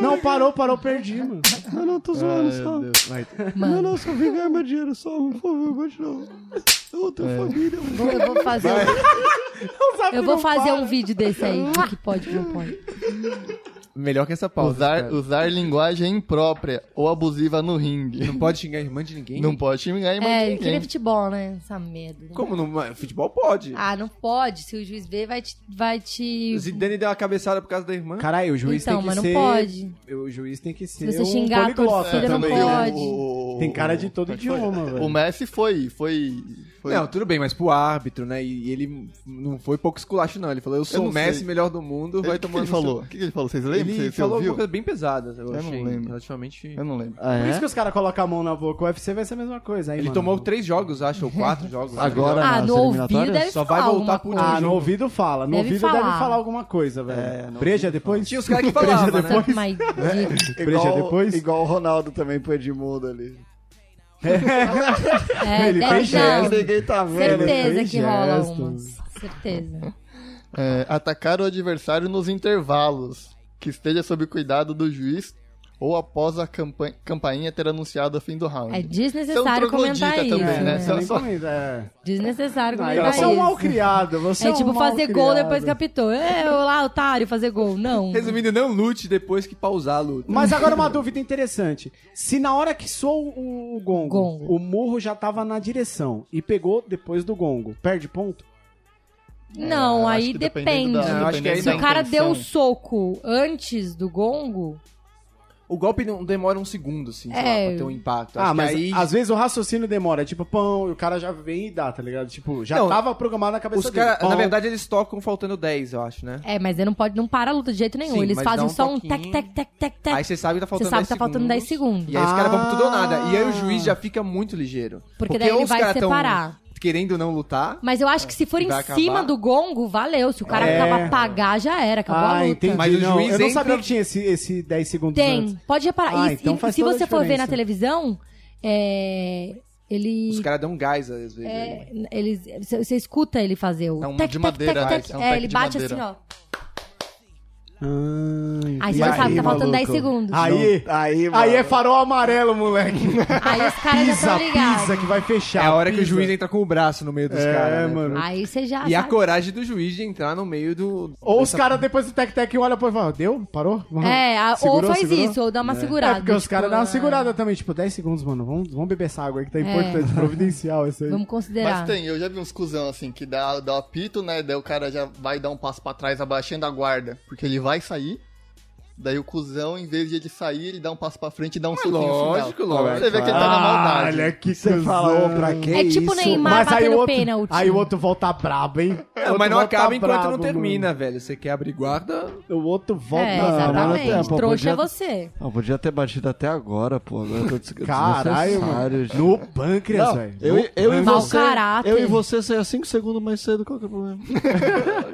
Não, parou, parou, perdi, mano. Eu não tô zoando só. Vai. Não, Mano, não, só vim ganhar meu dinheiro só, por favor, continua. Eu tenho família. vou- eu vou fazer, um, eu vou fazer um vídeo desse aí, que pode e não pode. Melhor que essa pausa. Usar, cara. usar linguagem imprópria ou abusiva no ringue. Não pode xingar a irmã de ninguém? Não pode xingar irmã É, de que nem ninguém. futebol, né? Essa merda. Como não? Futebol pode. Ah, não pode. Se o juiz ver, vai te. Vai te... Zidane deu uma cabeçada por causa da irmã. Caralho, o juiz Então, tem que mas não ser... pode. O juiz tem que ser você um xingar a poliglota torcida, não pode. né? O- Tem cara de todo é idioma, velho. O Messi foi, foi, foi Não, tudo bem, mas pro árbitro, né? E ele não foi pouco esculacho, não. Ele falou, eu sou não o Messi, sei. melhor do mundo, Ele- vai o que que tomando ele falou? O que que ele falou? Vocês lembram? Ele você falou ouviu? uma coisa bem pesada, eu, não achei. lembro. Relativamente... Eu não lembro. Ah, Por é? isso que os caras colocam a mão na boca. O UFC vai ser a mesma coisa. Aí, Ele mano. tomou três jogos, acho, ou quatro jogos. Agora Ah, no ouvido deve Só vai voltar pro coisa. Ah, no ouvido fala. No ouvido deve falar alguma coisa, velho. É, Breja depois? Tinha os caras que falavam, né? Dick. Breja depois? Igual o Ronaldo também pro Edmundo ali. É, Ele não, gesto. Ninguém tá vendo. Certeza que rola gesto. umas. Certeza. É, atacar o adversário nos intervalos, que esteja sob cuidado do juiz ou após a campa- campainha ter anunciado o fim do round. É Você é um desnecessário comentar isso. também, né? né? Você é Nem só- comenta, é. Desnecessário Aí comentar você é um mal isso. criado. Você É um tipo mal fazer gol depois que apitou. É, lá, otário, fazer gol. Não. Resumindo, não lute depois que pausar a luta. Mas agora uma dúvida interessante. Se na hora que soa o, o gongo, Gongo. o murro já tava na direção e pegou depois do gongo, perde ponto? Não, acho aí depende. da- Não, eu acho que aí dependendo Se o cara intenção. deu o soco antes do gongo, O golpe não demora um segundo, assim, sei É. lá, pra ter um impacto. ah, Acho que mas aí às vezes o raciocínio demora. Tipo, pão, e o cara já vem e dá, tá ligado? Tipo, já Não, tava programado na cabeça os dele. caras, Pão. na verdade, eles tocam faltando 10, eu acho, né? é, mas ele não pode, não para a luta de jeito nenhum. Sim, Eles mas fazem dá um só um tec, toquinho. tec, tec, tec, tec. Aí você sabe que tá Você faltando sabe 10 que tá faltando 10 segundos. E aí os caras vão pro tudo ou nada. E aí o Ah. juiz já fica muito ligeiro. Porque daí ele vai separar. Querendo não lutar. Mas eu acho que se for em Vai cima acabar. do gongo, valeu. Se o cara É. acabar pagar, já era. Acabou a Ah, luta. entendi. Mas o não, juiz eu não entra- sabia que tinha esse, esse 10 segundos Tem, antes. pode reparar. Ah, e então e faz se a você for ver na televisão, é, ele. Os caras dão um gás, às vezes. é, eles, você, escuta ele fazer o É um tec, de tec, madeira, tec, tec. é um É, tec ele de bate madeira. assim, ó. Ah, Aí você já sabe que tá faltando maluco. 10 segundos. Aí, Aí, aí é farol amarelo, moleque. Aí os caras já Pisa, estão ligados. pisa, que vai fechar. É a hora que o pisa. juiz entra com o braço no meio dos É, caras. né? mano. Aí você já E a sabe. coragem do juiz de entrar no meio do. Ou os caras depois do tec-tec olham e falam, deu? Parou? É, a- ou Segurou, faz segurou? isso, ou dá uma segurada. É, porque os tipo, caras dão uma ah, segurada também, tipo, 10 segundos, mano. Vamos, vamos beber essa água aí que tá É. importante, providencial isso aí. Vamos considerar. Mas tem, eu já vi uns cuzão assim, que dá, dá o apito, né? Daí o cara já vai dar um passo pra trás abaixando a guarda, porque ele vai sair. Daí o cuzão, em vez de ele sair, ele dá um passo pra frente e dá um soquinho lógico, final. lógico. Você vê que ele tá na maldade. Olha que Você fala, cuzão. ô, pra que É tipo isso? Neymar Mas aí o outro, pênalti. aí o outro volta brabo, hein? Outro mas não acaba enquanto brabo, não termina, mano. velho. Você quer abrir guarda. O outro volta É, exatamente. não, pô, Trouxa podia- é você. Não, podia ter batido até agora, pô. Agora eu tô des- Caralho, mano. No pâncreas, Não, velho. eu, No eu e você, caráter. eu e você saia 5 segundos mais cedo, qual que é o problema?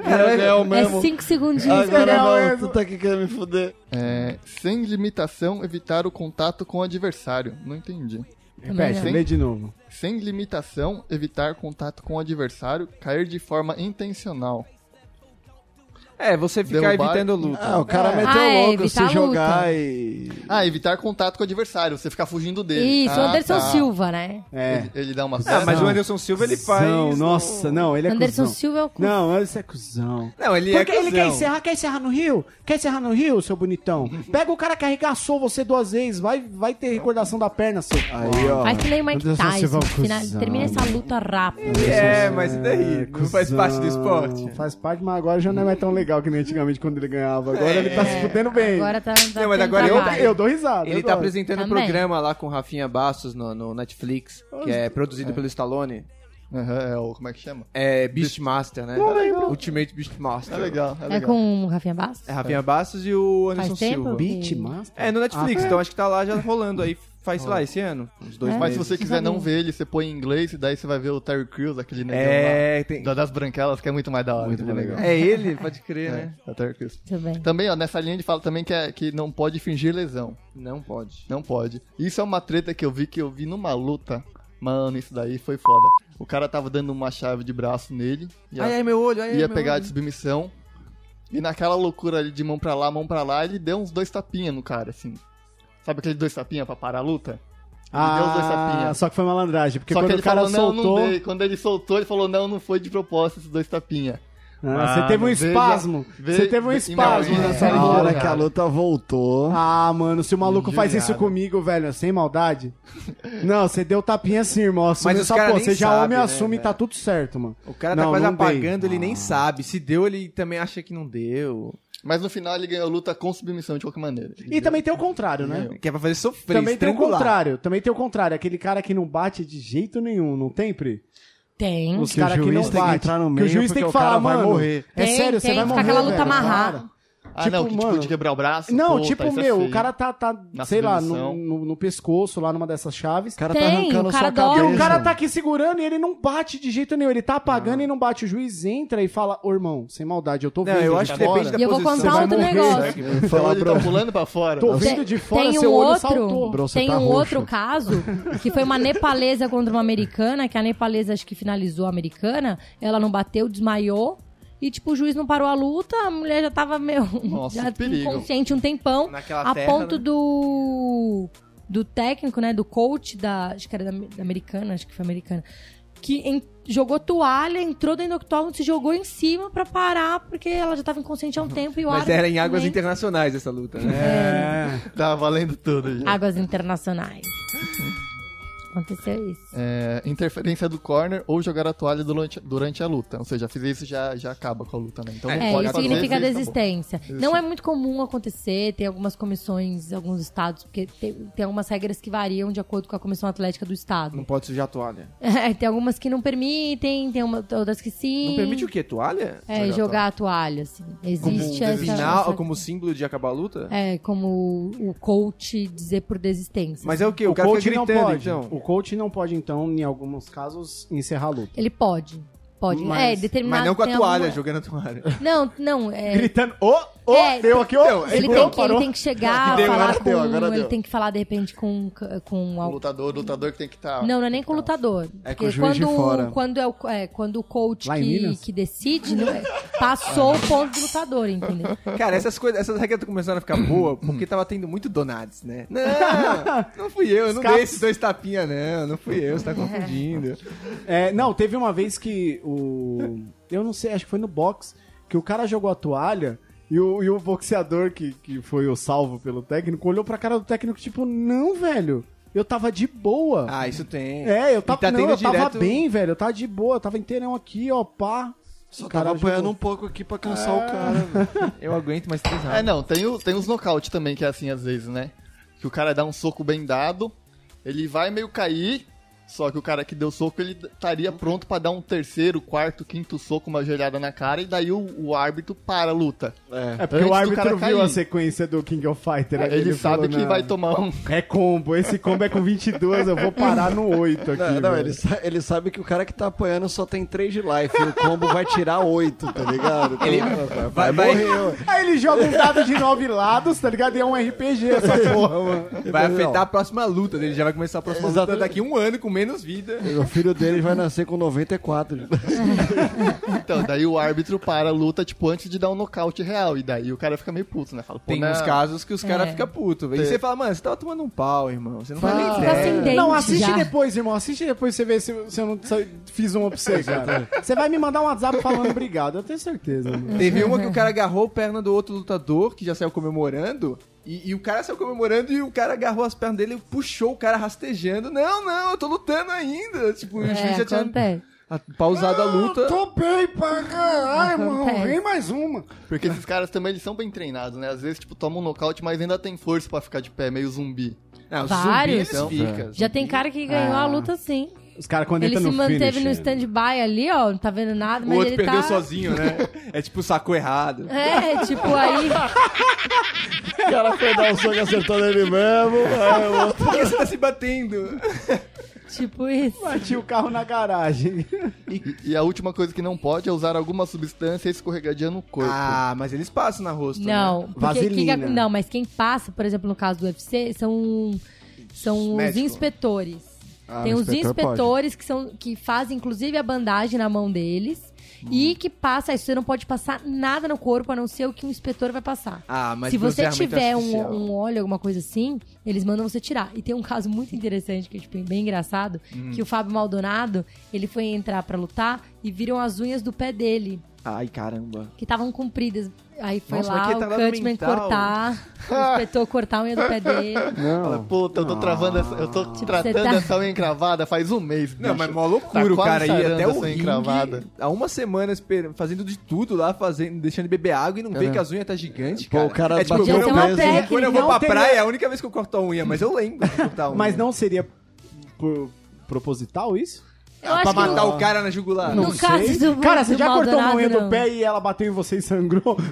é o É 5 segundinhos. Agora Não, é- tu tá aqui querendo me fuder. É, sem limitação, evitar o contato com o adversário. Não entendi. Repete, Sim. lê de novo. Sem limitação, evitar contato com o adversário, cair de forma intencional. É, você ficar Derrubar- evitando luta. Ah, o cara É. meteu Ah, é, louco, evitar se luta. jogar e... Ah, evitar contato com o adversário, você ficar fugindo dele. Isso, o Ah, Anderson tá. Silva, né? É. Ele, ele dá uma Ah, mas o Anderson Silva ele faz. Nossa, não, ele é Anderson cuzão. Silva é o cu. Não, esse é cuzão. Não, ele Porque é ele quer cuzão. encerrar, quer encerrar no Rio? Quer encerrar no Rio, seu bonitão? Pega o cara que arregaçou você duas vezes, vai, vai ter recordação da perna, seu. Aí, ó. Faz que nem o Mike Anderson Silva é Tyson. um Final, cuzão. termina essa luta rápido. É, mas e daí? Não faz parte do esporte. Faz parte, mas agora já não é mais tão legal que nem antigamente quando ele ganhava. Agora ele tá se fudendo bem. Agora tá, tá Não, mas agora eu-. Eu dou risada. Ele eu tá gosto. apresentando um programa lá com o Rafinha Bastos no, no Netflix, que é produzido pelo Stallone. Aham, é o, como é que chama? É Beastmaster, né? Não lembro. Ultimate Beastmaster. É legal, é É legal. com o Rafinha Bastos? É Rafinha Bastos e o Anderson Faz tempo? Silva. Beat Master? É, no Netflix, então acho que tá lá já rolando aí. Faz, sei lá, esse ano. Uns dois É. Mas se você quiser não sabia. ver ele, você põe em inglês e daí você vai ver o Terry Crews, aquele negão É, lá, tem... da- das branquelas, que é muito mais da hora. Muito mais legal. é ele, pode crer, né? É, é o Terry Crews. Bem. Também, ó, nessa linha de fala também que, é, que não pode fingir lesão. Não pode. Não pode. Isso é uma treta que eu vi, que eu vi numa luta. Mano, isso daí foi foda. O cara tava dando uma chave de braço nele. Ia, Ai, ai, meu olho, ai, ia meu pegar olho. de submissão. E naquela loucura ali de mão pra lá, mão pra lá, ele deu uns dois tapinhas no cara, assim. Sabe aqueles dois tapinhas pra parar a luta? Ele deu os dois Ah, tapinhas. só que foi malandragem. Porque Só quando que ele o cara falou, não, soltou... não dei. Quando ele soltou, ele falou, não, não foi de propósito esses dois tapinhas. Ah, você Mano, teve um veja- espasmo. veja- Você teve um espasmo não, nessa é, hora que a luta voltou... Ah, mano, se o maluco faz isso comigo, velho, sem maldade. Não, você deu tapinha assim, irmão. Assume Mas essa nem você já sabe, homem né, assume e tá tudo certo, mano. O cara tá Não, quase não dei. apagando, ele nem Ah. sabe. Se deu, ele também acha que não deu. Mas no final ele ganhou a luta com submissão de qualquer maneira. E também tem o contrário, né? Que é pra fazer sofrer, Também tem o contrário. Também tem o contrário. Aquele cara que não bate de jeito nenhum, não tem, Pri? Tem. Os Que caras que não tem que bate. entrar no Que meio o juiz tem que o cara falar, vai mano. morrer. É Tem, sério, você tem, vai fica morrer. aquela luta amarrada. Ah, Tipo, não, que tipo mano- de quebrar o braço. Não, puta, tipo, é meu, o feio. cara tá, tá Na sei lá, no, no, no pescoço, lá numa dessas chaves. O cara tá Tem, arrancando o cara sua dobra. E cabeça. o cara tá aqui segurando e ele não bate de jeito nenhum. Ele tá apagando e não bate. O juiz entra e fala, ô irmão, sem maldade, eu tô Não, vendo. eu de acho que fora. depende da E eu vou contar vai outro morrer, negócio. Falou, ele tá pulando pra fora. Tô vendo de fora, tem um seu olho outro, saltou. Bro, tem tá um roxo. outro caso que foi uma nepalesa contra uma americana, que a nepalesa acho que finalizou a americana, ela não bateu, desmaiou. E, tipo, o juiz não parou a luta, a mulher já tava meio. Nossa, já perigo. inconsciente um tempão. Naquela a terra, ponto né? do. Do técnico, né? Do coach da. Acho que era da, da americana, acho que foi americana. Que en- jogou toalha, entrou dentro do octógono, se jogou em cima pra parar, porque ela já tava inconsciente há um tempo e o Mas era em águas também. internacionais essa luta, né? É. Tá valendo tudo já. Águas internacionais. Aconteceu isso. É, interferência do corner ou jogar a toalha durante, durante a luta. Ou seja, fizer isso já, já acaba com a luta, né? Então não É, pode isso significa desistência. Não é muito comum acontecer, tem algumas comissões, alguns estados, porque tem, tem algumas regras que variam de acordo com a comissão atlética do Não estado. pode sujar a toalha. É, tem algumas que não permitem, tem uma, outras que sim. Não permite o quê? Toalha? É, jogar a toalha, assim. Existe essa, Sinal, essa- como símbolo de acabar a luta? É, como o coach dizer por desistência. Mas é o quê? O, O cara coach fica não gritando, pode. então. O coach não pode, então, em alguns casos, encerrar a luta. Ele pode. Pode. Mas- é, determinado. Mas não com a toalha, alguma- jogando a toalha. Não, não. É, Gritando, ô, ô, É, deu aqui, ó. ele, tem que, ele tem que chegar, Deu, falar agora com. deu, agora ele deu. tem que falar, de repente, com, com O lutador, o lutador que tem que estar. Não, não é nem com o lutador. É com Porque o juiz de quando, fora. Quando, é o, é, quando o coach que, que decide, não é- passou o ponto do lutador, entendeu? Cara, essas coisas, essas regras estão começando a ficar boas porque tava tendo muito donados, né? Não, não fui eu, eu não dei esses dois tapinhas, não. Não fui eu, você tá confundindo. É, não, teve uma vez que o. Eu não sei, acho que foi no box, que o cara jogou a toalha e o, e o boxeador, que, que foi o salvo pelo técnico, olhou pra cara do técnico, tipo, não, velho. Eu tava de boa. Ah, isso tem. é, eu tava, tá não, eu tava direto- bem, velho. Eu tava de boa, eu tava inteirão aqui, ó, pá. Só O cara tava apanhando jogou. um pouco aqui pra cansar o cara, velho. Eu aguento mais três É, rounds. não, tem, o, tem uns nocaute também que é assim às vezes, né? Que o cara dá um soco bem dado, ele vai meio cair, só que o cara que deu soco, ele estaria pronto pra dar um terceiro, quarto, quinto soco, uma joelhada na cara, e daí o, o árbitro para a luta. É. É porque Antes o árbitro viu cair. a sequência do King of Fighter. aí ele, sabe falou, que "Não, vai tomar um... É combo, esse combo é com 22, eu vou parar no 8 aqui. Não, não, ele, sa- ele sabe que o cara que tá apanhando só tem 3 de life e o combo vai tirar 8, tá ligado? Ele vai, vai- morrer, ué. Aí ele joga um dado de 9 lados, tá ligado? E é um RPG essa porra, mano. Vai afetar a próxima luta dele. Já vai começar a próxima luta daqui um ano com o menos vida. O filho dele vai nascer com 94. Então, daí o árbitro para a luta, tipo, antes de dar um nocaute real. E daí o cara fica meio puto, né? Fala, pô, Tem não. uns casos que os caras É. ficam putos. velho. E você fala, mano, você tava tomando um pau, irmão. Você não Fala, faz nem ideia. dente Não, assiste já. depois, irmão. Assiste depois você vê se, se eu não fiz uma pra você, cara. Você vai me mandar um WhatsApp falando obrigado, eu tenho certeza. Mano. Teve uma que o cara agarrou a perna do outro lutador, que já saiu comemorando. E, e o cara saiu comemorando e o cara agarrou as pernas dele e puxou o cara rastejando. Não, não, eu tô lutando ainda. Tipo, o juiz É, já tinha acontece. pausado a luta. Tô bem pra caralho, irmão. Vem mais uma. Porque esses caras também eles são bem treinados, né? Às vezes, tipo, tomam um nocaute, mas ainda tem força pra ficar de pé, meio zumbi. Não, Vários. zumbi eles ficam. Já tem cara que ganhou a luta sim. Os caras quando Ele entram se no manteve finish, no stand-by ali, ó, não tá vendo nada, O mas outro ele perdeu tá... sozinho, né? É tipo, sacou errado. É, tipo, aí... O cara foi dar um soco e acertou nele mesmo. Aí o outro... Por que você tá se batendo? Tipo isso. Bati o carro na garagem. E, e a última coisa que não pode é usar alguma substância escorregadia no corpo. Ah, mas eles passam na rosto, né? Não, que- Vaselina. não, mas quem passa, por exemplo, no caso do UFC, são são os inspetores. Ah, Tem os inspetor inspetores que são que fazem inclusive a bandagem na mão deles e que passa isso. Você não pode passar nada no corpo a não ser o que o inspetor vai passar. Ah, mas Se você tiver um, um óleo, alguma coisa assim, eles mandam você tirar. E tem um caso muito interessante, que é tipo, bem engraçado, Hum. que o Fábio Maldonado, ele foi entrar pra lutar e viram as unhas do pé dele, Ai, caramba. que estavam compridas. Aí foi Nossa, lá o retardado Cutman mental. cortar, o inspetor cortar a unha do pé dele. Fala, Não. puta, eu tô travando essa, eu tô Tipo, tratando tá- essa unha encravada faz um mês, bicho. Não, mas mó Tá loucura o quase cara ir sarando até o ringue, encravada. há uma semana fazendo de tudo lá, fazendo, deixando de beber água e não vê Caramba. que as unhas tá gigante, Pô, cara. o cara é tipo, bateu quando o eu, técnica, quando eu vou pra praia, é a única vez que eu corto a unha, mas eu lembro de cortar a unha. Mas não seria por proposital isso? Eu pra matar o- o cara na jugular. No caso do Cara, você do já cortou uma unha do não. pé e ela bateu em você e sangrou?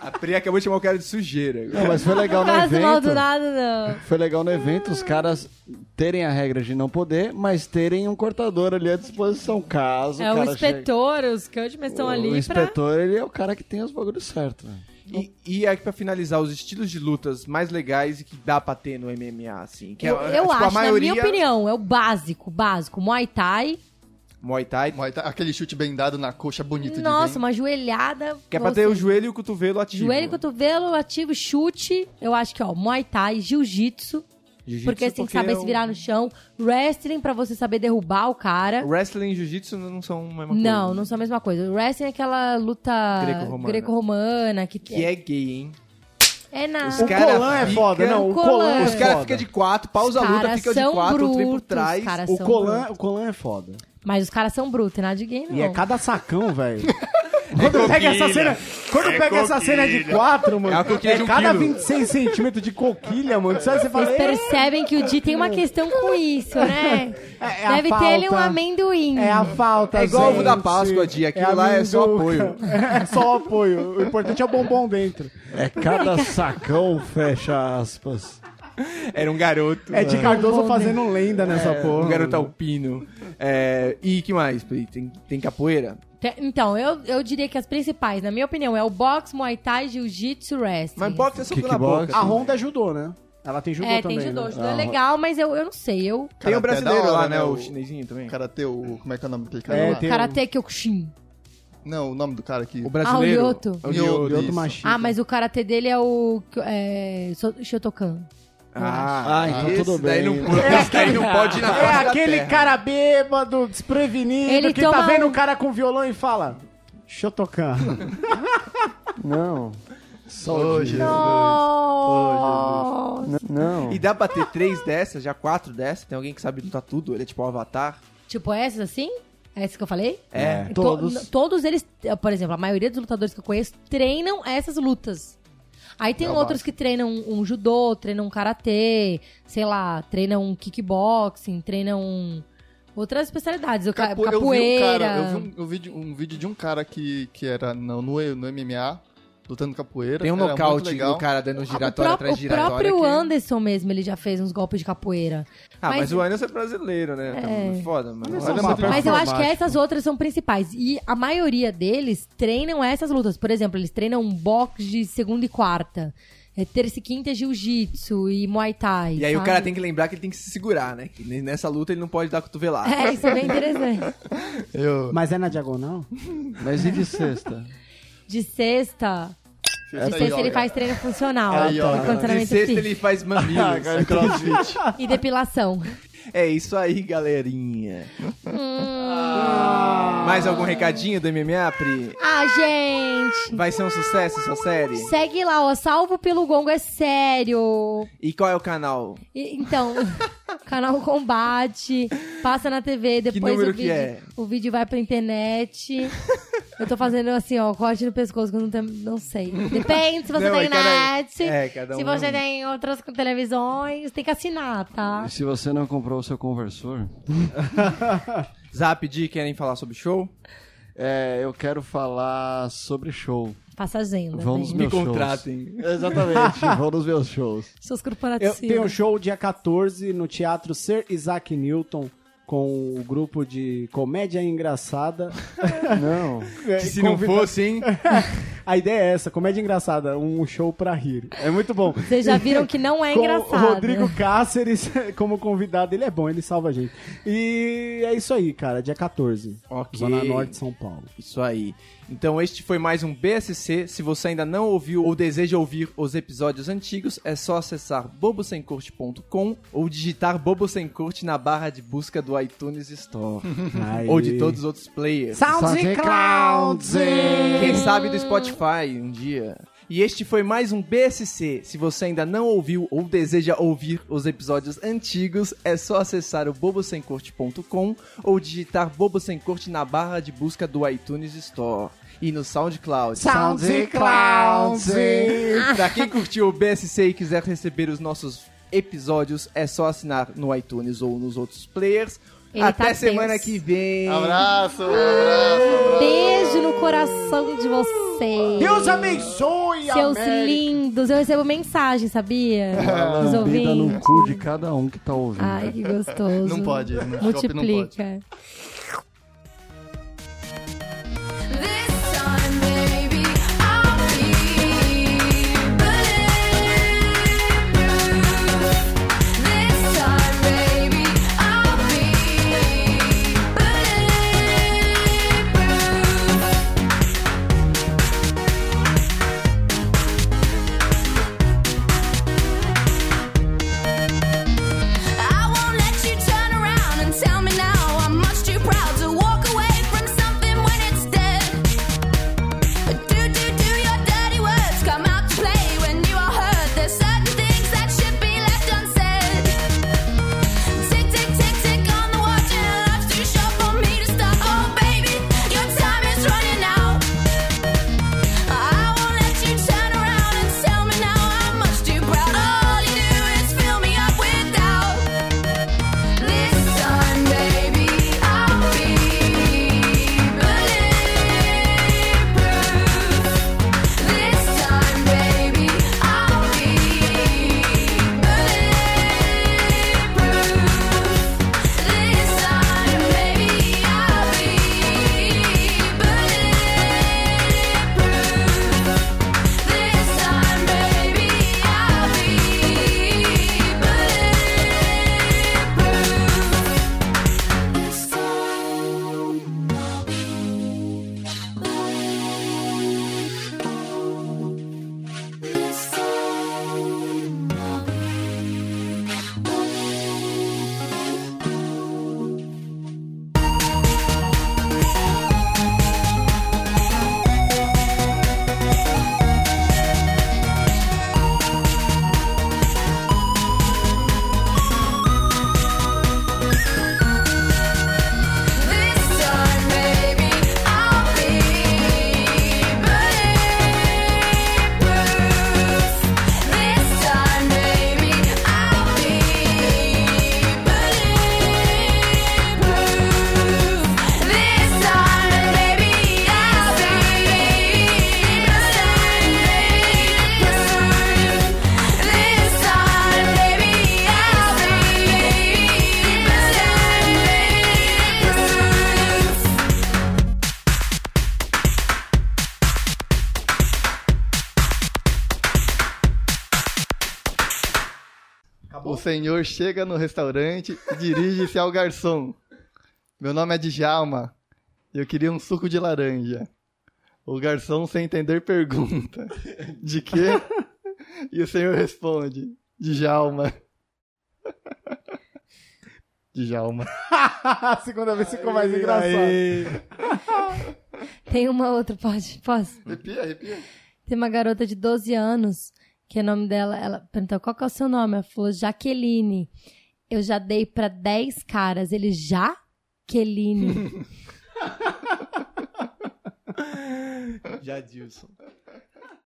A Pri acabou de chamar o cara de sujeira. Não, mas foi legal No no evento. Maldonado, não. Foi legal no evento os caras terem a regra de não poder, mas terem um cortador ali à disposição, caso É o o inspetor, os Cutman estão O ali pra... inspetor, ele é o cara que tem os bagulhos certos. velho. E, e aí, pra finalizar, os estilos de lutas mais legais e que dá pra ter no MMA, assim. Que Eu, é, eu tipo, acho, a maioria... na minha opinião, é o básico, básico. Muay Thai, Muay Thai, Muay Thai, Aquele chute bem dado na coxa bonito nossa, de uma joelhada. que é pra ter o joelho e o cotovelo ativo. Joelho, cotovelo, ativo, chute. Eu acho que, ó, Muay Thai, Jiu-jitsu, porque você tem que saber é se virar no chão. Wrestling, pra você saber derrubar o cara. Wrestling e jiu-jitsu não são a mesma coisa. Não, não são a mesma coisa. Wrestling é aquela luta Greco-romana. greco-romana, que, Que é gay, hein? é na... Os O cara Colan é fica- foda, não. O Colan. Colan é Os caras foda. ficam de quatro, pausa a luta, caras fica de quatro, outro vem por brutos, trás. caras O são Colan, brutos. o Colan é foda. Mas os caras são brutos, nada de gay, não. E é cada sacão, velho. Quando pega essa cena, quando pega essa cena de quatro, mano, É coquilha de um cada quilo. 26 centímetros de coquilha, mano. Sabe, você fala, Vocês "É, percebem que o Di tem uma questão com isso, né? é a Deve ter ele um amendoim. É a falta, É igual o ovo da. Páscoa, Di, aquilo lá é só minduca. É só apoio. O importante é o bombom dentro. É cada sacão, fecha aspas. Era um garoto. É de Cardoso fazendo lenda nessa porra. Um garoto alpino. É, e que mais? Tem, tem capoeira? Então, eu, eu diria que as principais, na minha opinião, é o boxe, muay thai, jiu-jitsu, wrestling. Mas boxe é soco na boca. A Honda é judô, né? Ela tem judô É, também. tem judô. né? Judô é Ah, legal, mas eu, eu não sei. Eu... Tem o é brasileiro hora, lá, né? né? O O- chinesinho também. Karatê, o... Como é que é o nome daquele cara É, lá? Karate Kyokushin. Não, o nome do cara aqui. O brasileiro. Ah, o Lyoto. o Lyoto, Lyoto. Machida. Ah, mas o karatê dele é o é, Shotokan. Ah, Ah, então tudo daí bem. Não, esse daí não pode ir na É aquele terra. cara bêbado, desprevenido, Ele que tá toma vendo um- cara com violão e fala... Shotokan. Não. Só Ô, o Jesus. dia. Nossa. Não. E dá pra ter três dessas, já quatro dessas? Tem alguém que sabe lutar tudo? Ele é tipo o Avatar? Tipo essas assim? Essas que eu falei? É. To- Todos. todos eles, por exemplo, a maioria dos lutadores que eu conheço treinam essas lutas. Aí tem É outros que treinam um judô, treinam um karatê, sei lá, treinam um kickboxing, treinam outras especialidades, o ca- Capo- eu vi um capoeira. cara, eu vi um, um vídeo, um vídeo de um cara que, que era no, no, no MMA, lutando capoeira. Tem um nocaute do cara dando o, giratória atrás o de giratória. próprio que- Anderson mesmo, ele já fez uns golpes de capoeira. Ah, mas, mas- o Anderson é brasileiro, né? É. Tá foda, mano. Mas Olha, é muito uma Mas eu acho que essas outras são principais. E a maioria deles treinam essas lutas. Por exemplo, eles treinam um boxe de segunda e quarta. é, terça e quinta é jiu-jitsu e muay thai. E aí o sabe? cara tem que lembrar que ele tem que se segurar, né? Que nessa luta ele não pode dar cotovelada. É, isso é bem interessante. Eu... Mas é na diagonal? Mas e de sexta? De sexta. De sexta ó, ele faz treino funcional. Aí, ó. e De sexta físico. ele faz mamilos. Agora crossfit. E depilação. é isso aí, galerinha. Mais algum recadinho do MMA, Pri? Ah, gente! Vai ser um sucesso essa série? Segue lá, ó. Salvo pelo Gongo é sério. E qual é o canal? E- então, canal Combate, passa na TV, depois o que vídeo, é? o vídeo vai pra internet. Eu tô fazendo assim, ó, corte no pescoço, que eu não, tenho, não sei. Depende se você Não, tem é cada- net, é, cada se um- você tem outras televisões, tem que assinar, tá? E se você não comprou o seu conversor, Zap D, querem falar sobre show? é, eu quero falar sobre show. Passa agenda, Vão nos vem. meus Me shows. contratem. Exatamente, vão nos meus shows. Seus Eu corporativos. tenho um show dia 14 no Teatro Ser Isaac Newton com o grupo de comédia engraçada. Não. É, Se não convida- fosse, hein? A ideia é essa, comédia engraçada, um show pra rir. É muito bom. Vocês já viram que não é Com engraçado. o Rodrigo Cáceres como convidado, ele é bom, ele salva a gente. E é isso aí, cara, dia 14. Ok. Zona Norte de São Paulo. Isso aí. Então este foi mais um BSC. Se você ainda não ouviu ou deseja ouvir os episódios antigos, é só acessar bobosemcorte.com ou digitar Bobo Sem Corte na barra de busca do iTunes Store. Ou de todos os outros players. SoundCloud! Quem sabe do Spotify um dia. E este foi mais um BSC. Se você ainda não ouviu ou deseja ouvir os episódios antigos, é só acessar o bobosemcorte.com ou digitar Bobo Sem Corte na barra de busca do iTunes Store. E no SoundCloud. SoundCloud! pra quem curtiu o BSC e quiser receber os nossos episódios, é só assinar no iTunes ou nos outros players. Ele Até tá semana tenso. que vem. Abraço, abraço, abraço. Beijo no coração de vocês. Deus abençoe Seus América. lindos. Eu recebo mensagem, sabia? Dos Lambida no ouvintes. cu de cada um que tá ouvindo. Ai, que gostoso. Não pode, no shopping não pode. Senhor chega no restaurante e dirige-se ao garçom. Meu nome é Djalma. Eu queria um suco de laranja. O garçom, sem entender, pergunta: De quê? E o senhor responde: Djalma. Djalma. A segunda vez ficou mais engraçado. Tem uma outra, pode? Posso? Arrepia, arrepia. Tem uma garota de 12 anos, que o nome dela, ela perguntou qual que é o seu nome? Ela falou Jaqueline. Eu já dei pra 10 caras. Ele, Jaqueline. Jadilson.